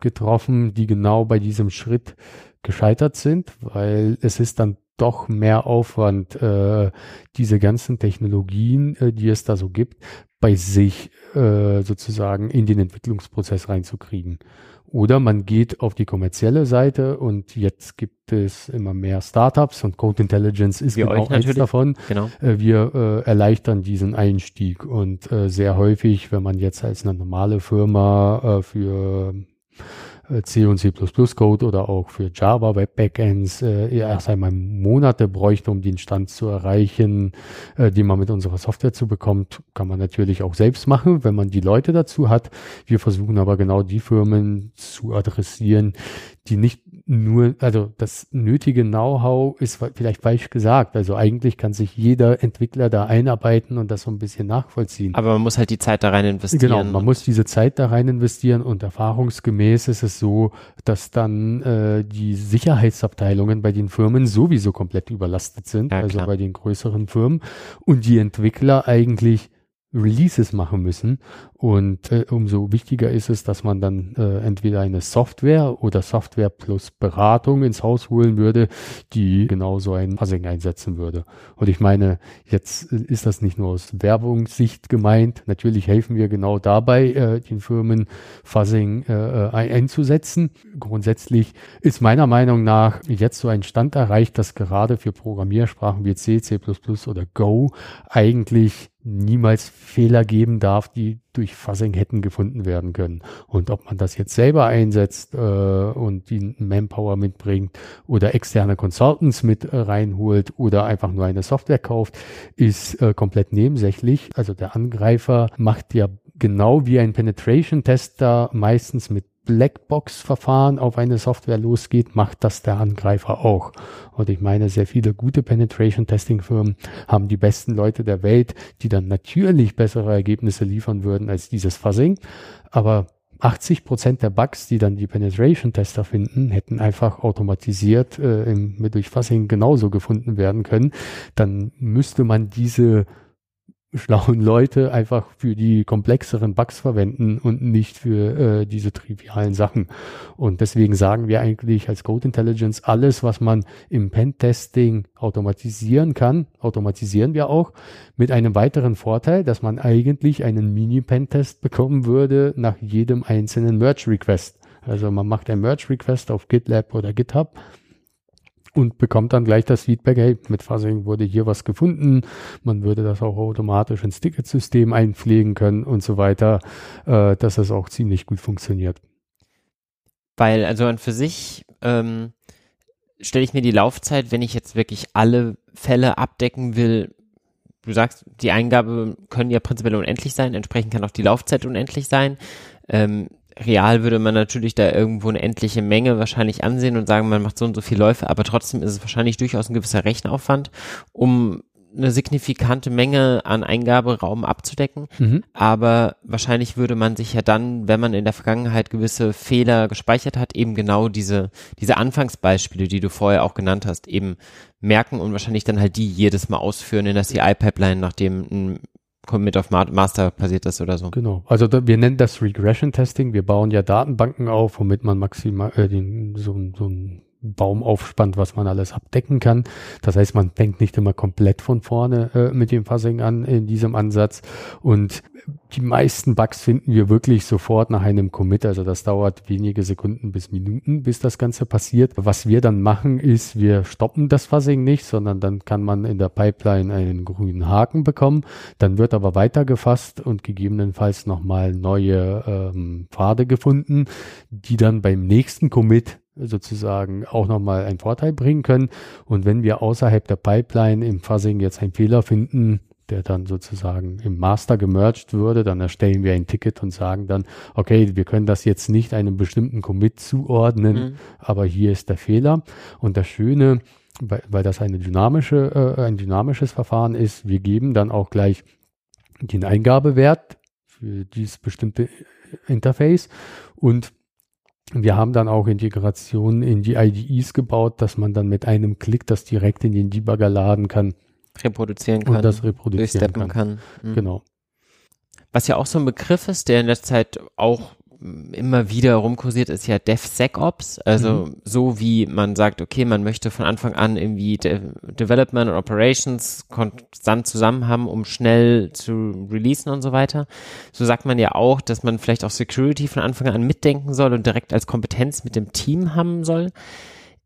getroffen, die genau bei diesem Schritt gescheitert sind, weil es ist dann doch mehr Aufwand, äh, diese ganzen Technologien, äh, die es da so gibt, bei sich äh, sozusagen in den Entwicklungsprozess reinzukriegen. Oder man geht auf die kommerzielle Seite und jetzt gibt es immer mehr Startups und Code Intelligence ist wir genau eins davon. Genau. Äh, wir äh, erleichtern diesen Einstieg und äh, sehr häufig, wenn man jetzt als eine normale Firma äh, für C und C++ Code oder auch für Java Web Backends äh, erst einmal Monate bräuchte, um den Stand zu erreichen, äh, den man mit unserer Software zu bekommt, kann man natürlich auch selbst machen, wenn man die Leute dazu hat. Wir versuchen aber genau die Firmen zu adressieren, die nicht nur, also das nötige Know-how ist vielleicht falsch gesagt. Also eigentlich kann sich jeder Entwickler da einarbeiten und das so ein bisschen nachvollziehen. Aber man muss halt die Zeit da rein investieren. Genau, man muss diese Zeit da rein investieren und erfahrungsgemäß ist es so, dass dann äh, die Sicherheitsabteilungen bei den Firmen sowieso komplett überlastet sind, ja, also bei den größeren Firmen und die Entwickler eigentlich Releases machen müssen. Und äh, umso wichtiger ist es, dass man dann äh, entweder eine Software oder Software plus Beratung ins Haus holen würde, die genau so ein Fuzzing einsetzen würde. Und ich meine, jetzt ist das nicht nur aus Werbungssicht gemeint. Natürlich helfen wir genau dabei, äh, den Firmen Fuzzing äh, äh einzusetzen. Grundsätzlich ist meiner Meinung nach jetzt so ein Stand erreicht, dass gerade für Programmiersprachen wie C, C++ oder Go eigentlich niemals Fehler geben darf, die durch Fuzzing hätten gefunden werden können. Und ob man das jetzt selber einsetzt äh, und die Manpower mitbringt oder externe Consultants mit äh, reinholt oder einfach nur eine Software kauft, ist äh, komplett nebensächlich. Also der Angreifer macht ja genau wie ein Penetration-Tester meistens mit Blackbox-Verfahren auf eine Software losgeht, macht das der Angreifer auch. Und ich meine, sehr viele gute Penetration-Testing-Firmen haben die besten Leute der Welt, die dann natürlich bessere Ergebnisse liefern würden als dieses Fuzzing. Aber 80 Prozent der Bugs, die dann die Penetration-Tester finden, hätten einfach automatisiert äh, im, durch Fuzzing genauso gefunden werden können. Dann müsste man diese schlauen Leute einfach für die komplexeren Bugs verwenden und nicht für äh, diese trivialen Sachen. Und deswegen sagen wir eigentlich als Code Intelligence, alles, was man im Pentesting automatisieren kann, automatisieren wir auch mit einem weiteren Vorteil, dass man eigentlich einen Mini-Pentest bekommen würde nach jedem einzelnen Merge-Request. Also man macht ein Merge-Request auf GitLab oder GitHub und bekommt dann gleich das Feedback, hey, mit Fuzzing wurde hier was gefunden, man würde das auch automatisch ins Ticketsystem einpflegen können und so weiter, äh, dass das auch ziemlich gut funktioniert. Weil, also an für sich ähm, stelle ich mir die Laufzeit, wenn ich jetzt wirklich alle Fälle abdecken will, du sagst, die Eingabe können ja prinzipiell unendlich sein, entsprechend kann auch die Laufzeit unendlich sein. Ähm, real würde man natürlich da irgendwo eine endliche Menge wahrscheinlich ansehen und sagen, man macht so und so viele Läufe, aber trotzdem ist es wahrscheinlich durchaus ein gewisser Rechenaufwand, um eine signifikante Menge an Eingaberaum abzudecken. Mhm. Aber wahrscheinlich würde man sich ja dann, wenn man in der Vergangenheit gewisse Fehler gespeichert hat, eben genau diese, diese Anfangsbeispiele, die du vorher auch genannt hast, eben merken und wahrscheinlich dann halt die jedes Mal ausführen in der CI-Pipeline, nachdem ein Commit auf Master passiert ist oder so. Genau. Also da, wir nennen das Regression Testing. Wir bauen ja Datenbanken auf, womit man maximal äh, den, so, so ein Baum aufspannt, was man alles abdecken kann. Das heißt, man fängt nicht immer komplett von vorne äh, mit dem Fuzzing an in diesem Ansatz. Und die meisten Bugs finden wir wirklich sofort nach einem Commit. Also das dauert wenige Sekunden bis Minuten, bis das Ganze passiert. Was wir dann machen, ist, wir stoppen das Fuzzing nicht, sondern dann kann man in der Pipeline einen grünen Haken bekommen. Dann wird aber weitergefasst und gegebenenfalls nochmal neue ähm, Pfade gefunden, die dann beim nächsten Commit sozusagen auch nochmal einen Vorteil bringen können. Und wenn wir außerhalb der Pipeline im Fuzzing jetzt einen Fehler finden, der dann sozusagen im Master gemerged würde, dann erstellen wir ein Ticket und sagen dann, okay, wir können das jetzt nicht einem bestimmten Commit zuordnen, mhm. aber hier ist der Fehler. Und das Schöne, weil, weil das eine dynamische, äh, ein dynamisches Verfahren ist, wir geben dann auch gleich den Eingabewert für dieses bestimmte Interface und wir haben dann auch Integrationen in die IDEs gebaut, dass man dann mit einem Klick das direkt in den Debugger laden kann. Reproduzieren kann. Und das reproduzieren kann. kann. Mhm. Genau. Was ja auch so ein Begriff ist, der in der Zeit auch immer wieder rumkursiert, ist ja DevSecOps. Also mhm. so wie man sagt, okay, man möchte von Anfang an irgendwie De Development und Operations konstant zusammen haben, um schnell zu releasen und so weiter. So sagt man ja auch, dass man vielleicht auch Security von Anfang an mitdenken soll und direkt als Kompetenz mit dem Team haben soll.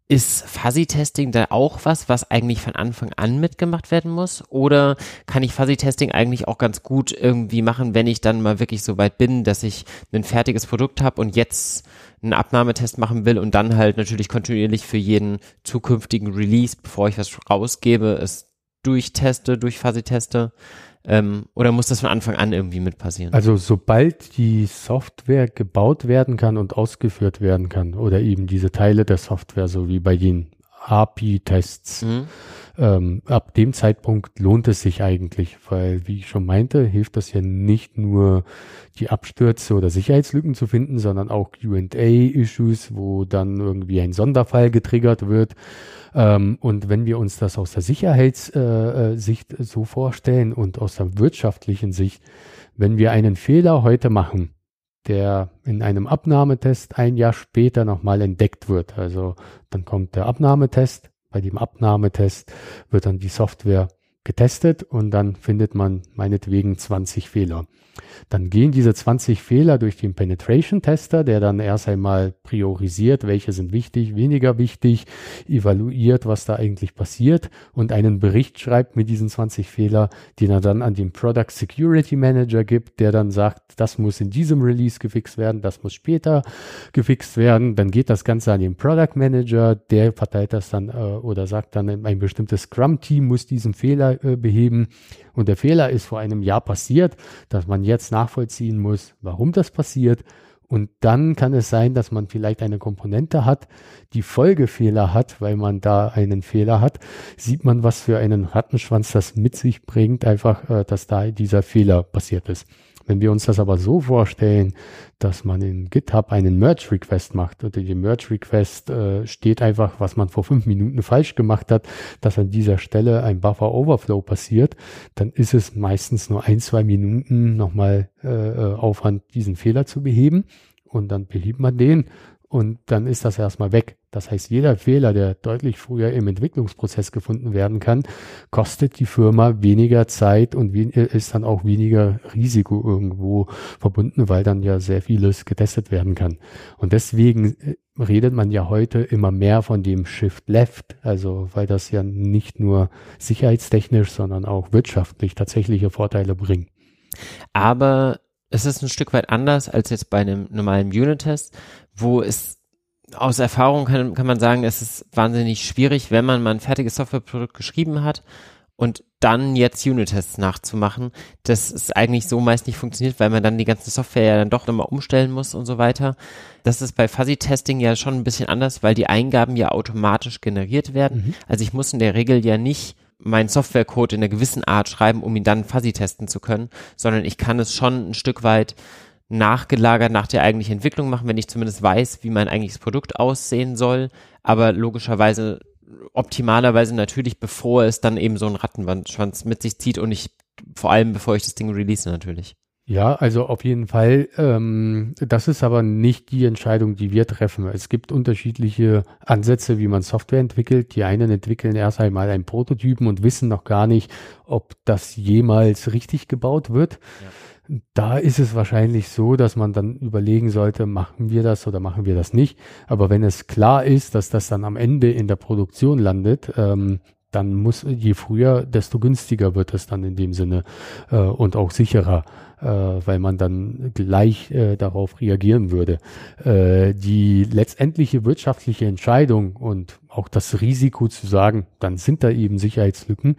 Ist Fuzzy-Testing da auch was, was eigentlich von Anfang an mitgemacht werden muss? Oder kann ich Fuzzy-Testing eigentlich auch ganz gut irgendwie machen, wenn ich dann mal wirklich so weit bin, dass ich ein fertiges Produkt habe und jetzt einen Abnahmetest machen will und dann halt natürlich kontinuierlich für jeden zukünftigen Release, bevor ich was rausgebe, es durchteste, durch Fuzzy-Teste? Ähm, oder muss das von Anfang an irgendwie mit passieren? Also sobald die Software gebaut werden kann und ausgeführt werden kann oder eben diese Teile der Software, so wie bei den API-Tests, mhm. ähm, ab dem Zeitpunkt lohnt es sich eigentlich, weil, wie ich schon meinte, hilft das ja nicht nur die Abstürze oder Sicherheitslücken zu finden, sondern auch QA-Issues, wo dann irgendwie ein Sonderfall getriggert wird ähm, und wenn wir uns das aus der Sicherheitssicht äh, äh, so vorstellen und aus der wirtschaftlichen Sicht, wenn wir einen Fehler heute machen, der in einem Abnahmetest ein Jahr später nochmal entdeckt wird. Also dann kommt der Abnahmetest. Bei dem Abnahmetest wird dann die Software getestet und dann findet man meinetwegen 20 Fehler. Dann gehen diese 20 Fehler durch den Penetration Tester, der dann erst einmal priorisiert, welche sind wichtig, weniger wichtig, evaluiert, was da eigentlich passiert und einen Bericht schreibt mit diesen 20 Fehler, den er dann an den Product Security Manager gibt, der dann sagt, das muss in diesem Release gefixt werden, das muss später gefixt werden. Dann geht das Ganze an den Product Manager, der verteilt das dann äh, oder sagt dann, ein bestimmtes Scrum-Team muss diesen Fehler äh, beheben und der Fehler ist vor einem Jahr passiert, dass man jetzt nachvollziehen muss, warum das passiert. Und dann kann es sein, dass man vielleicht eine Komponente hat, die Folgefehler hat, weil man da einen Fehler hat. Sieht man, was für einen Rattenschwanz das mit sich bringt, einfach, äh, dass da dieser Fehler passiert ist. Wenn wir uns das aber so vorstellen, dass man in GitHub einen Merge Request macht und in dem Merge Request äh, steht einfach, was man vor fünf Minuten falsch gemacht hat, dass an dieser Stelle ein Buffer Overflow passiert, dann ist es meistens nur ein, zwei Minuten nochmal äh, äh Aufwand, diesen Fehler zu beheben. Und dann behebt man den und dann ist das erstmal weg. Das heißt, jeder Fehler, der deutlich früher im Entwicklungsprozess gefunden werden kann, kostet die Firma weniger Zeit und ist dann auch weniger Risiko irgendwo verbunden, weil dann ja sehr vieles getestet werden kann. Und deswegen äh, redet man ja heute immer mehr von dem Shift Left, also weil das ja nicht nur sicherheitstechnisch, sondern auch wirtschaftlich tatsächliche Vorteile bringt. Aber es ist ein Stück weit anders als jetzt bei einem normalen Unit-Test, wo es aus Erfahrung kann, kann man sagen, es ist wahnsinnig schwierig, wenn man mal ein fertiges Softwareprodukt geschrieben hat und dann jetzt Unit-Tests nachzumachen, das ist eigentlich so meist nicht funktioniert, weil man dann die ganze Software ja dann doch nochmal umstellen muss und so weiter. Das ist bei Fuzzy-Testing ja schon ein bisschen anders, weil die Eingaben ja automatisch generiert werden. Mhm. Also ich muss in der Regel ja nicht meinen Softwarecode in einer gewissen Art schreiben, um ihn dann fuzzy testen zu können, sondern ich kann es schon ein Stück weit nachgelagert nach der eigentlichen Entwicklung machen, wenn ich zumindest weiß, wie mein eigentliches Produkt aussehen soll, aber logischerweise optimalerweise natürlich, bevor es dann eben so einen Rattenschwanz mit sich zieht und ich vor allem bevor ich das Ding release natürlich. Ja, also auf jeden Fall. Ähm, das ist aber nicht die Entscheidung, die wir treffen. Es gibt unterschiedliche Ansätze, wie man Software entwickelt. Die einen entwickeln erst einmal einen Prototypen und wissen noch gar nicht, ob das jemals richtig gebaut wird. Ja. Da ist es wahrscheinlich so, dass man dann überlegen sollte, machen wir das oder machen wir das nicht. Aber wenn es klar ist, dass das dann am Ende in der Produktion landet, ähm, dann muss je früher, desto günstiger wird es dann in dem Sinne äh, und auch sicherer äh, weil man dann gleich äh, darauf reagieren würde. Äh, die letztendliche wirtschaftliche Entscheidung und auch das Risiko zu sagen, dann sind da eben Sicherheitslücken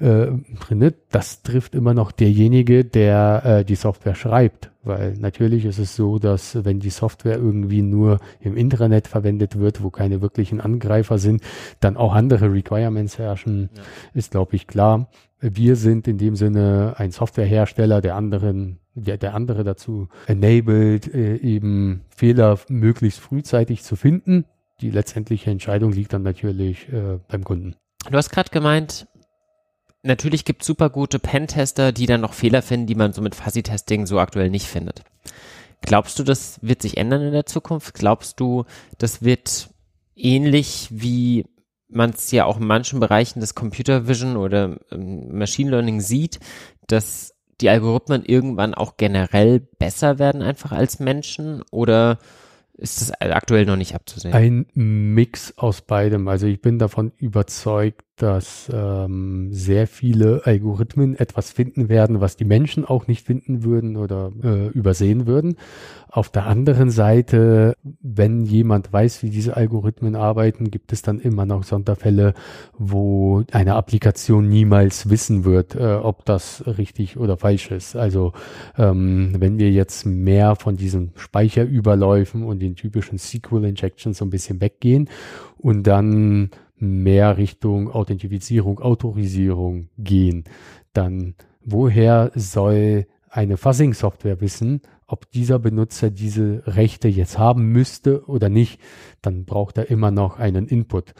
äh, drin, das trifft immer noch derjenige, der äh, die Software schreibt. Weil natürlich ist es so, dass wenn die Software irgendwie nur im Intranet verwendet wird, wo keine wirklichen Angreifer sind, dann auch andere Requirements herrschen, ja. ist, glaube ich, klar. Wir sind in dem Sinne ein Softwarehersteller, der anderen, der, der andere dazu enabled, äh, eben Fehler möglichst frühzeitig zu finden. Die letztendliche Entscheidung liegt dann natürlich äh, beim Kunden. Du hast gerade gemeint, natürlich gibt es super gute Pentester, die dann noch Fehler finden, die man so mit Fuzzy-Testing so aktuell nicht findet. Glaubst du, das wird sich ändern in der Zukunft? Glaubst du, das wird ähnlich wie man es ja auch in manchen Bereichen des Computer Vision oder ähm, Machine Learning sieht, dass die Algorithmen irgendwann auch generell besser werden einfach als Menschen oder ist das aktuell noch nicht abzusehen? Ein Mix aus beidem. Also ich bin davon überzeugt, dass ähm, sehr viele Algorithmen etwas finden werden, was die Menschen auch nicht finden würden oder äh, übersehen würden. Auf der anderen Seite, wenn jemand weiß, wie diese Algorithmen arbeiten, gibt es dann immer noch Sonderfälle, wo eine Applikation niemals wissen wird, äh, ob das richtig oder falsch ist. Also ähm, wenn wir jetzt mehr von diesen Speicherüberläufen und den typischen SQL-Injections so ein bisschen weggehen und dann mehr Richtung Authentifizierung, Autorisierung gehen, dann woher soll eine Fuzzing-Software wissen, ob dieser Benutzer diese Rechte jetzt haben müsste oder nicht, dann braucht er immer noch einen Input.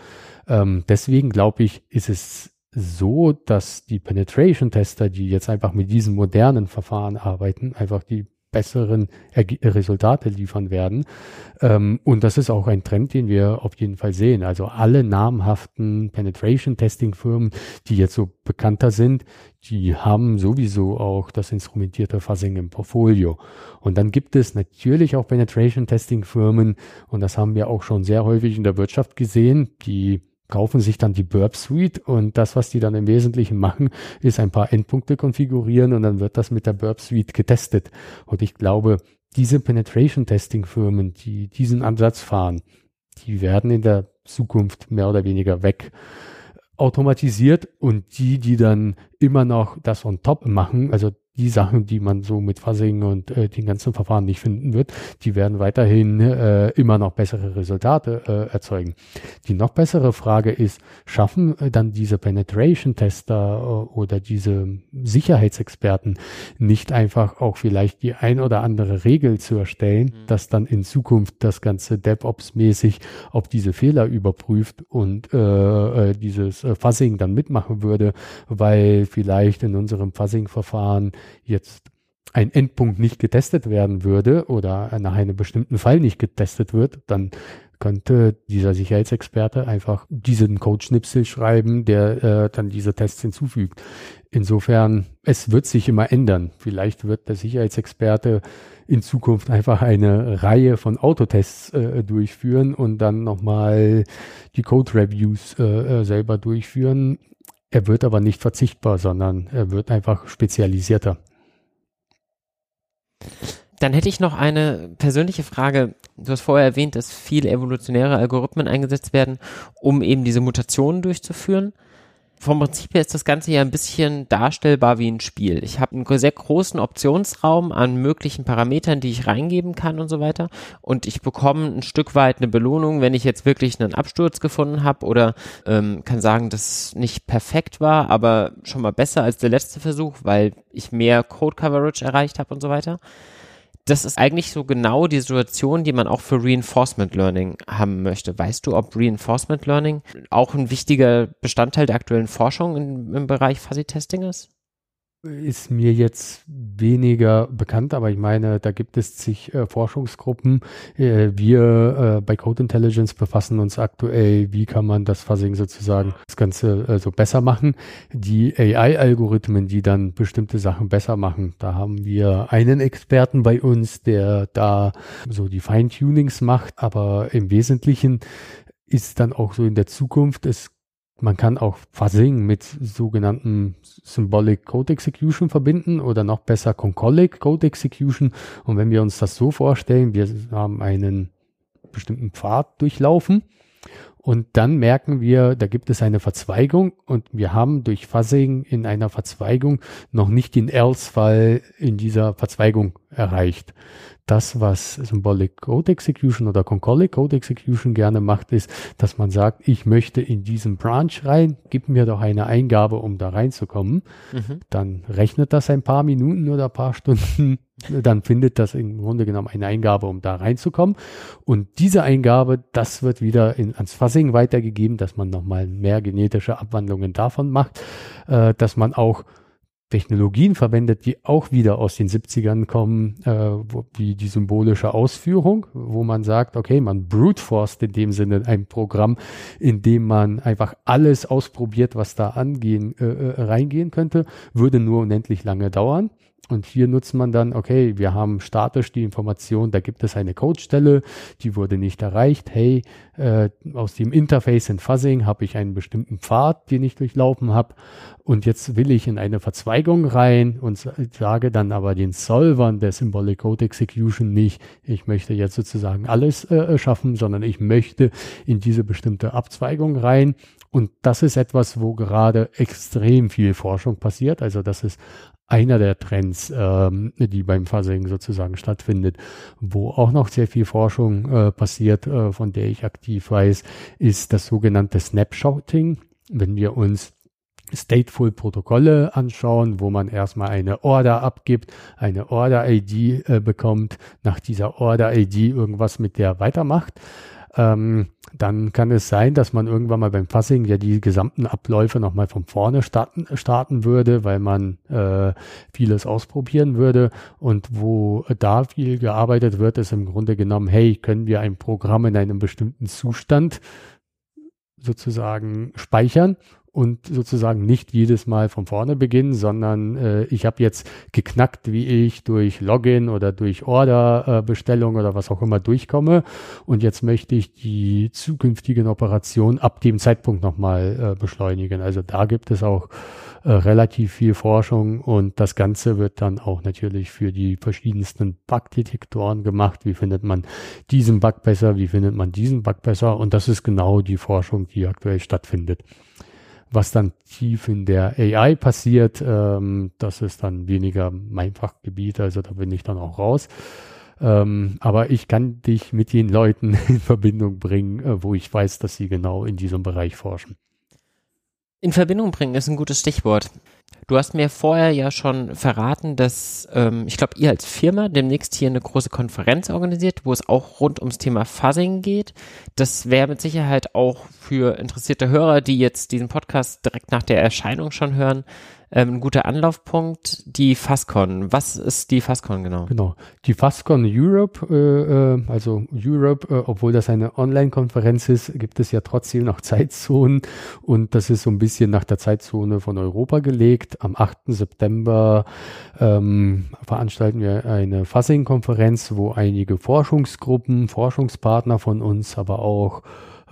Ähm, deswegen glaube ich, ist es so, dass die Penetration-Tester, die jetzt einfach mit diesen modernen Verfahren arbeiten, einfach die besseren Erge Resultate liefern werden. Ähm, und das ist auch ein Trend, den wir auf jeden Fall sehen. Also alle namhaften Penetration-Testing-Firmen, die jetzt so bekannter sind, die haben sowieso auch das instrumentierte Fuzzing im Portfolio. Und dann gibt es natürlich auch Penetration-Testing-Firmen, und das haben wir auch schon sehr häufig in der Wirtschaft gesehen, die kaufen sich dann die Burp Suite und das, was die dann im Wesentlichen machen, ist ein paar Endpunkte konfigurieren und dann wird das mit der Burp Suite getestet. Und ich glaube, diese Penetration Testing Firmen, die diesen Ansatz fahren, die werden in der Zukunft mehr oder weniger weg automatisiert und die, die dann immer noch das on top machen, also die Sachen, die man so mit Fuzzing und äh, den ganzen Verfahren nicht finden wird, die werden weiterhin äh, immer noch bessere Resultate äh, erzeugen. Die noch bessere Frage ist, schaffen äh, dann diese Penetration-Tester äh, oder diese Sicherheitsexperten nicht einfach auch vielleicht die ein oder andere Regel zu erstellen, mhm. dass dann in Zukunft das ganze DevOps-mäßig auf diese Fehler überprüft und äh, dieses Fuzzing dann mitmachen würde, weil vielleicht in unserem Fuzzing-Verfahren jetzt ein Endpunkt nicht getestet werden würde oder nach einem bestimmten Fall nicht getestet wird, dann könnte dieser Sicherheitsexperte einfach diesen Codeschnipsel schreiben, der äh, dann diese Tests hinzufügt. Insofern, es wird sich immer ändern. Vielleicht wird der Sicherheitsexperte in Zukunft einfach eine Reihe von Autotests äh, durchführen und dann nochmal die Code-Reviews äh, äh, selber durchführen. Er wird aber nicht verzichtbar, sondern er wird einfach spezialisierter. Dann hätte ich noch eine persönliche Frage. Du hast vorher erwähnt, dass viele evolutionäre Algorithmen eingesetzt werden, um eben diese Mutationen durchzuführen vom Prinzip her ist das Ganze ja ein bisschen darstellbar wie ein Spiel. Ich habe einen sehr großen Optionsraum an möglichen Parametern, die ich reingeben kann und so weiter. Und ich bekomme ein Stück weit eine Belohnung, wenn ich jetzt wirklich einen Absturz gefunden habe oder ähm, kann sagen, dass es nicht perfekt war, aber schon mal besser als der letzte Versuch, weil ich mehr Code Coverage erreicht habe und so weiter das ist eigentlich so genau die Situation, die man auch für Reinforcement Learning haben möchte. Weißt du, ob Reinforcement Learning auch ein wichtiger Bestandteil der aktuellen Forschung im, im Bereich Fuzzy Testing ist? Ist mir jetzt weniger bekannt, aber ich meine, da gibt es zig äh, Forschungsgruppen. Äh, wir äh, bei Code Intelligence befassen uns aktuell, wie kann man das Fuzzing sozusagen das Ganze äh, so besser machen. Die AI-Algorithmen, die dann bestimmte Sachen besser machen, da haben wir einen Experten bei uns, der da so die Feintunings macht, aber im Wesentlichen ist dann auch so in der Zukunft, es man kann auch Fuzzing mit sogenannten Symbolic Code Execution verbinden oder noch besser Concolic Code Execution. Und wenn wir uns das so vorstellen, wir haben einen bestimmten Pfad durchlaufen und dann merken wir, da gibt es eine Verzweigung und wir haben durch Fuzzing in einer Verzweigung noch nicht den Else-Fall in dieser Verzweigung erreicht das, was Symbolic Code Execution oder Concolic Code Execution gerne macht, ist, dass man sagt, ich möchte in diesen Branch rein, gib mir doch eine Eingabe, um da reinzukommen. Mhm. Dann rechnet das ein paar Minuten oder ein paar Stunden. Dann findet das im Grunde genommen eine Eingabe, um da reinzukommen. Und diese Eingabe, das wird wieder in, ans Fuzzing weitergegeben, dass man nochmal mehr genetische Abwandlungen davon macht, äh, dass man auch Technologien verwendet, die auch wieder aus den 70ern kommen, äh, wo, wie die symbolische Ausführung, wo man sagt, okay, man brute forced in dem Sinne ein Programm, in dem man einfach alles ausprobiert, was da angehen, äh, äh reingehen könnte, würde nur unendlich lange dauern. Und hier nutzt man dann, okay, wir haben statisch die Information, da gibt es eine Codestelle, die wurde nicht erreicht. Hey, äh, aus dem Interface in Fuzzing habe ich einen bestimmten Pfad, den ich durchlaufen habe. Und jetzt will ich in eine Verzweigung rein und sage dann aber den Solvern der Symbolic Code Execution nicht, ich möchte jetzt sozusagen alles äh, schaffen, sondern ich möchte in diese bestimmte Abzweigung rein. Und das ist etwas, wo gerade extrem viel Forschung passiert. Also das ist einer der Trends, ähm, die beim Fuzzing sozusagen stattfindet. Wo auch noch sehr viel Forschung äh, passiert, äh, von der ich aktiv weiß, ist das sogenannte Snapshotting. Wenn wir uns Stateful-Protokolle anschauen, wo man erstmal eine Order abgibt, eine Order-ID äh, bekommt, nach dieser Order-ID irgendwas mit der weitermacht ähm, dann kann es sein, dass man irgendwann mal beim Fassing ja die gesamten Abläufe nochmal von vorne starten, starten würde, weil man äh, vieles ausprobieren würde. Und wo da viel gearbeitet wird, ist im Grunde genommen, hey, können wir ein Programm in einem bestimmten Zustand sozusagen speichern und sozusagen nicht jedes Mal von vorne beginnen, sondern äh, ich habe jetzt geknackt, wie ich durch Login oder durch Orderbestellung äh, oder was auch immer durchkomme und jetzt möchte ich die zukünftigen Operationen ab dem Zeitpunkt nochmal äh, beschleunigen. Also da gibt es auch äh, relativ viel Forschung und das Ganze wird dann auch natürlich für die verschiedensten Bugdetektoren gemacht. Wie findet man diesen Bug besser? Wie findet man diesen Bug besser? Und das ist genau die Forschung, die aktuell stattfindet. Was dann tief in der AI passiert, ähm, das ist dann weniger mein Fachgebiet, also da bin ich dann auch raus. Ähm, aber ich kann dich mit den Leuten in Verbindung bringen, äh, wo ich weiß, dass sie genau in diesem Bereich forschen. In Verbindung bringen ist ein gutes Stichwort. Du hast mir vorher ja schon verraten, dass ähm, ich glaube, ihr als Firma demnächst hier eine große Konferenz organisiert, wo es auch rund ums Thema Fuzzing geht. Das wäre mit Sicherheit auch für interessierte Hörer, die jetzt diesen Podcast direkt nach der Erscheinung schon hören, ähm, ein guter Anlaufpunkt, die FASCON. Was ist die FASCON genau? Genau, die FASCON Europe, äh, äh, also Europe, äh, obwohl das eine Online-Konferenz ist, gibt es ja trotzdem noch Zeitzonen und das ist so ein bisschen nach der Zeitzone von Europa gelegt. Am 8. September ähm, veranstalten wir eine Fassing-Konferenz, wo einige Forschungsgruppen, Forschungspartner von uns, aber auch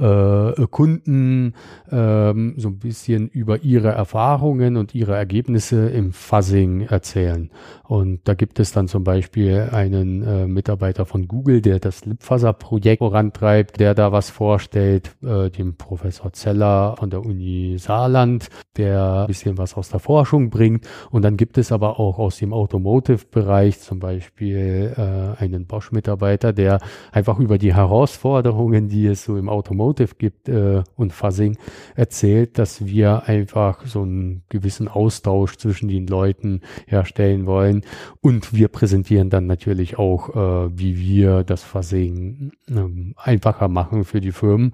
äh, Kunden ähm, so ein bisschen über ihre Erfahrungen und ihre Ergebnisse im Fuzzing erzählen. Und da gibt es dann zum Beispiel einen äh, Mitarbeiter von Google, der das Lipfuzzer-Projekt vorantreibt, der da was vorstellt, äh, dem Professor Zeller von der Uni Saarland, der ein bisschen was aus der Forschung bringt. Und dann gibt es aber auch aus dem Automotive-Bereich zum Beispiel äh, einen Bosch-Mitarbeiter, der einfach über die Herausforderungen, die es so im Automotive gibt äh, und Fuzzing erzählt, dass wir einfach so einen gewissen Austausch zwischen den Leuten herstellen wollen und wir präsentieren dann natürlich auch, äh, wie wir das Versehen ähm, einfacher machen für die Firmen.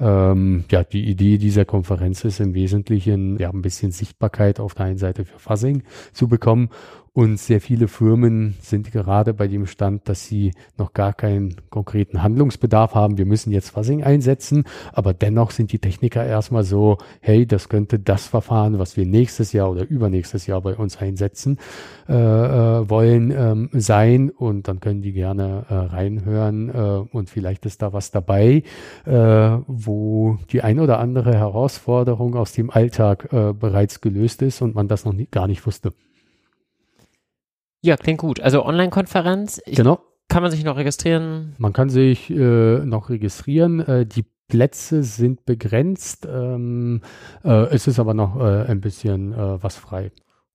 Ähm, ja, die Idee dieser Konferenz ist im Wesentlichen, ja, ein bisschen Sichtbarkeit auf der einen Seite für Fuzzing zu bekommen und sehr viele Firmen sind gerade bei dem Stand, dass sie noch gar keinen konkreten Handlungsbedarf haben. Wir müssen jetzt Fuzzing einsetzen, aber dennoch sind die Techniker erstmal so, hey, das könnte das Verfahren, was wir nächstes Jahr oder übernächstes Jahr bei uns einsetzen äh, äh, wollen, ähm, sein. Und dann können die gerne äh, reinhören äh, und vielleicht ist da was dabei, äh, wo die ein oder andere Herausforderung aus dem Alltag äh, bereits gelöst ist und man das noch nie, gar nicht wusste. Ja, klingt gut. Also Online-Konferenz. Genau. Kann man sich noch registrieren? Man kann sich äh, noch registrieren. Äh, die Plätze sind begrenzt. Ähm, äh, es ist aber noch äh, ein bisschen äh, was frei.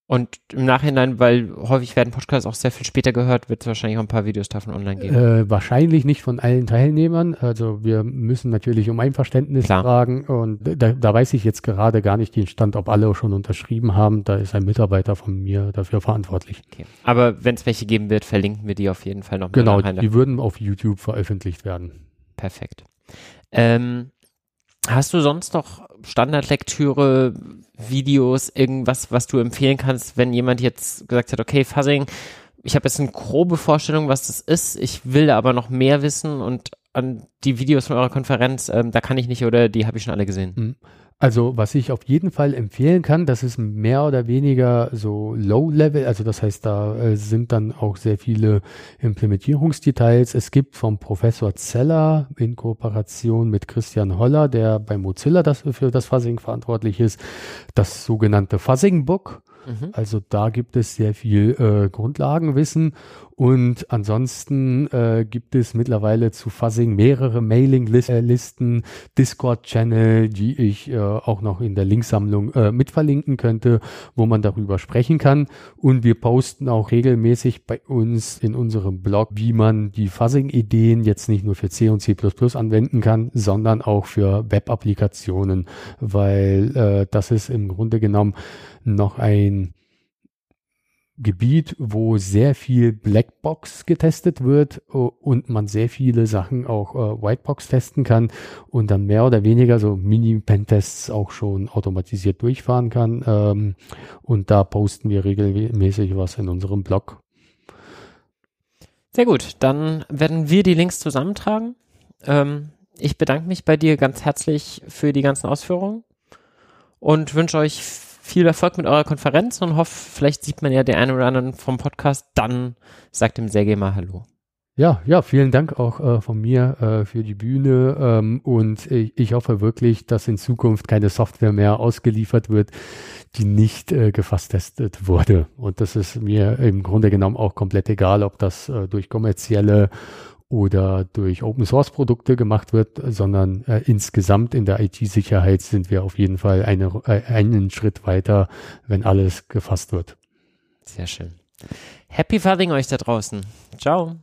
Und im Nachhinein, weil häufig werden Podcasts auch sehr viel später gehört, wird es wahrscheinlich auch ein paar Videos davon online geben. Äh, wahrscheinlich nicht von allen Teilnehmern. Also wir müssen natürlich um Einverständnis Klar. fragen. Und da, da, weiß ich jetzt gerade gar nicht den Stand, ob alle schon unterschrieben haben. Da ist ein Mitarbeiter von mir dafür verantwortlich. Okay. Aber wenn es welche geben wird, verlinken wir die auf jeden Fall noch. Genau, die würden auf YouTube veröffentlicht werden. Perfekt. Ähm, Hast du sonst noch Standardlektüre, Videos, irgendwas, was du empfehlen kannst, wenn jemand jetzt gesagt hat, okay, Fuzzing, ich habe jetzt eine grobe Vorstellung, was das ist, ich will aber noch mehr wissen und an die Videos von eurer Konferenz, ähm, da kann ich nicht oder die habe ich schon alle gesehen. Mhm. Also was ich auf jeden Fall empfehlen kann, das ist mehr oder weniger so Low-Level, also das heißt, da äh, sind dann auch sehr viele Implementierungsdetails. Es gibt vom Professor Zeller in Kooperation mit Christian Holler, der bei Mozilla das, für das Fuzzing verantwortlich ist, das sogenannte Fuzzing Book. Mhm. Also da gibt es sehr viel äh, Grundlagenwissen und ansonsten äh, gibt es mittlerweile zu Fuzzing mehrere Mailinglisten, Discord-Channel, die ich äh, auch noch in der Linksammlung äh, mitverlinken könnte, wo man darüber sprechen kann. Und wir posten auch regelmäßig bei uns in unserem Blog, wie man die Fuzzing-Ideen jetzt nicht nur für C und C++ anwenden kann, sondern auch für Web-Applikationen, weil äh, das ist im Grunde genommen noch ein Gebiet, wo sehr viel Blackbox getestet wird äh, und man sehr viele Sachen auch äh, Whitebox testen kann und dann mehr oder weniger so Mini-Pentests auch schon automatisiert durchfahren kann. Ähm, und da posten wir regelmäßig was in unserem Blog. Sehr gut, dann werden wir die Links zusammentragen. Ähm, ich bedanke mich bei dir ganz herzlich für die ganzen Ausführungen und wünsche euch viel Erfolg mit eurer Konferenz und hoffe, vielleicht sieht man ja den einen oder anderen vom Podcast. Dann sagt dem Sergej mal Hallo. Ja, ja, vielen Dank auch äh, von mir äh, für die Bühne ähm, und ich, ich, hoffe wirklich, dass in Zukunft keine Software mehr ausgeliefert wird, die nicht äh, gefasst testet wurde. Und das ist mir im Grunde genommen auch komplett egal, ob das äh, durch kommerzielle oder durch Open Source Produkte gemacht wird, sondern äh, insgesamt in der IT-Sicherheit sind wir auf jeden Fall eine, äh, einen Schritt weiter, wenn alles gefasst wird. Sehr schön. Happy Fuzzing euch da draußen. Ciao.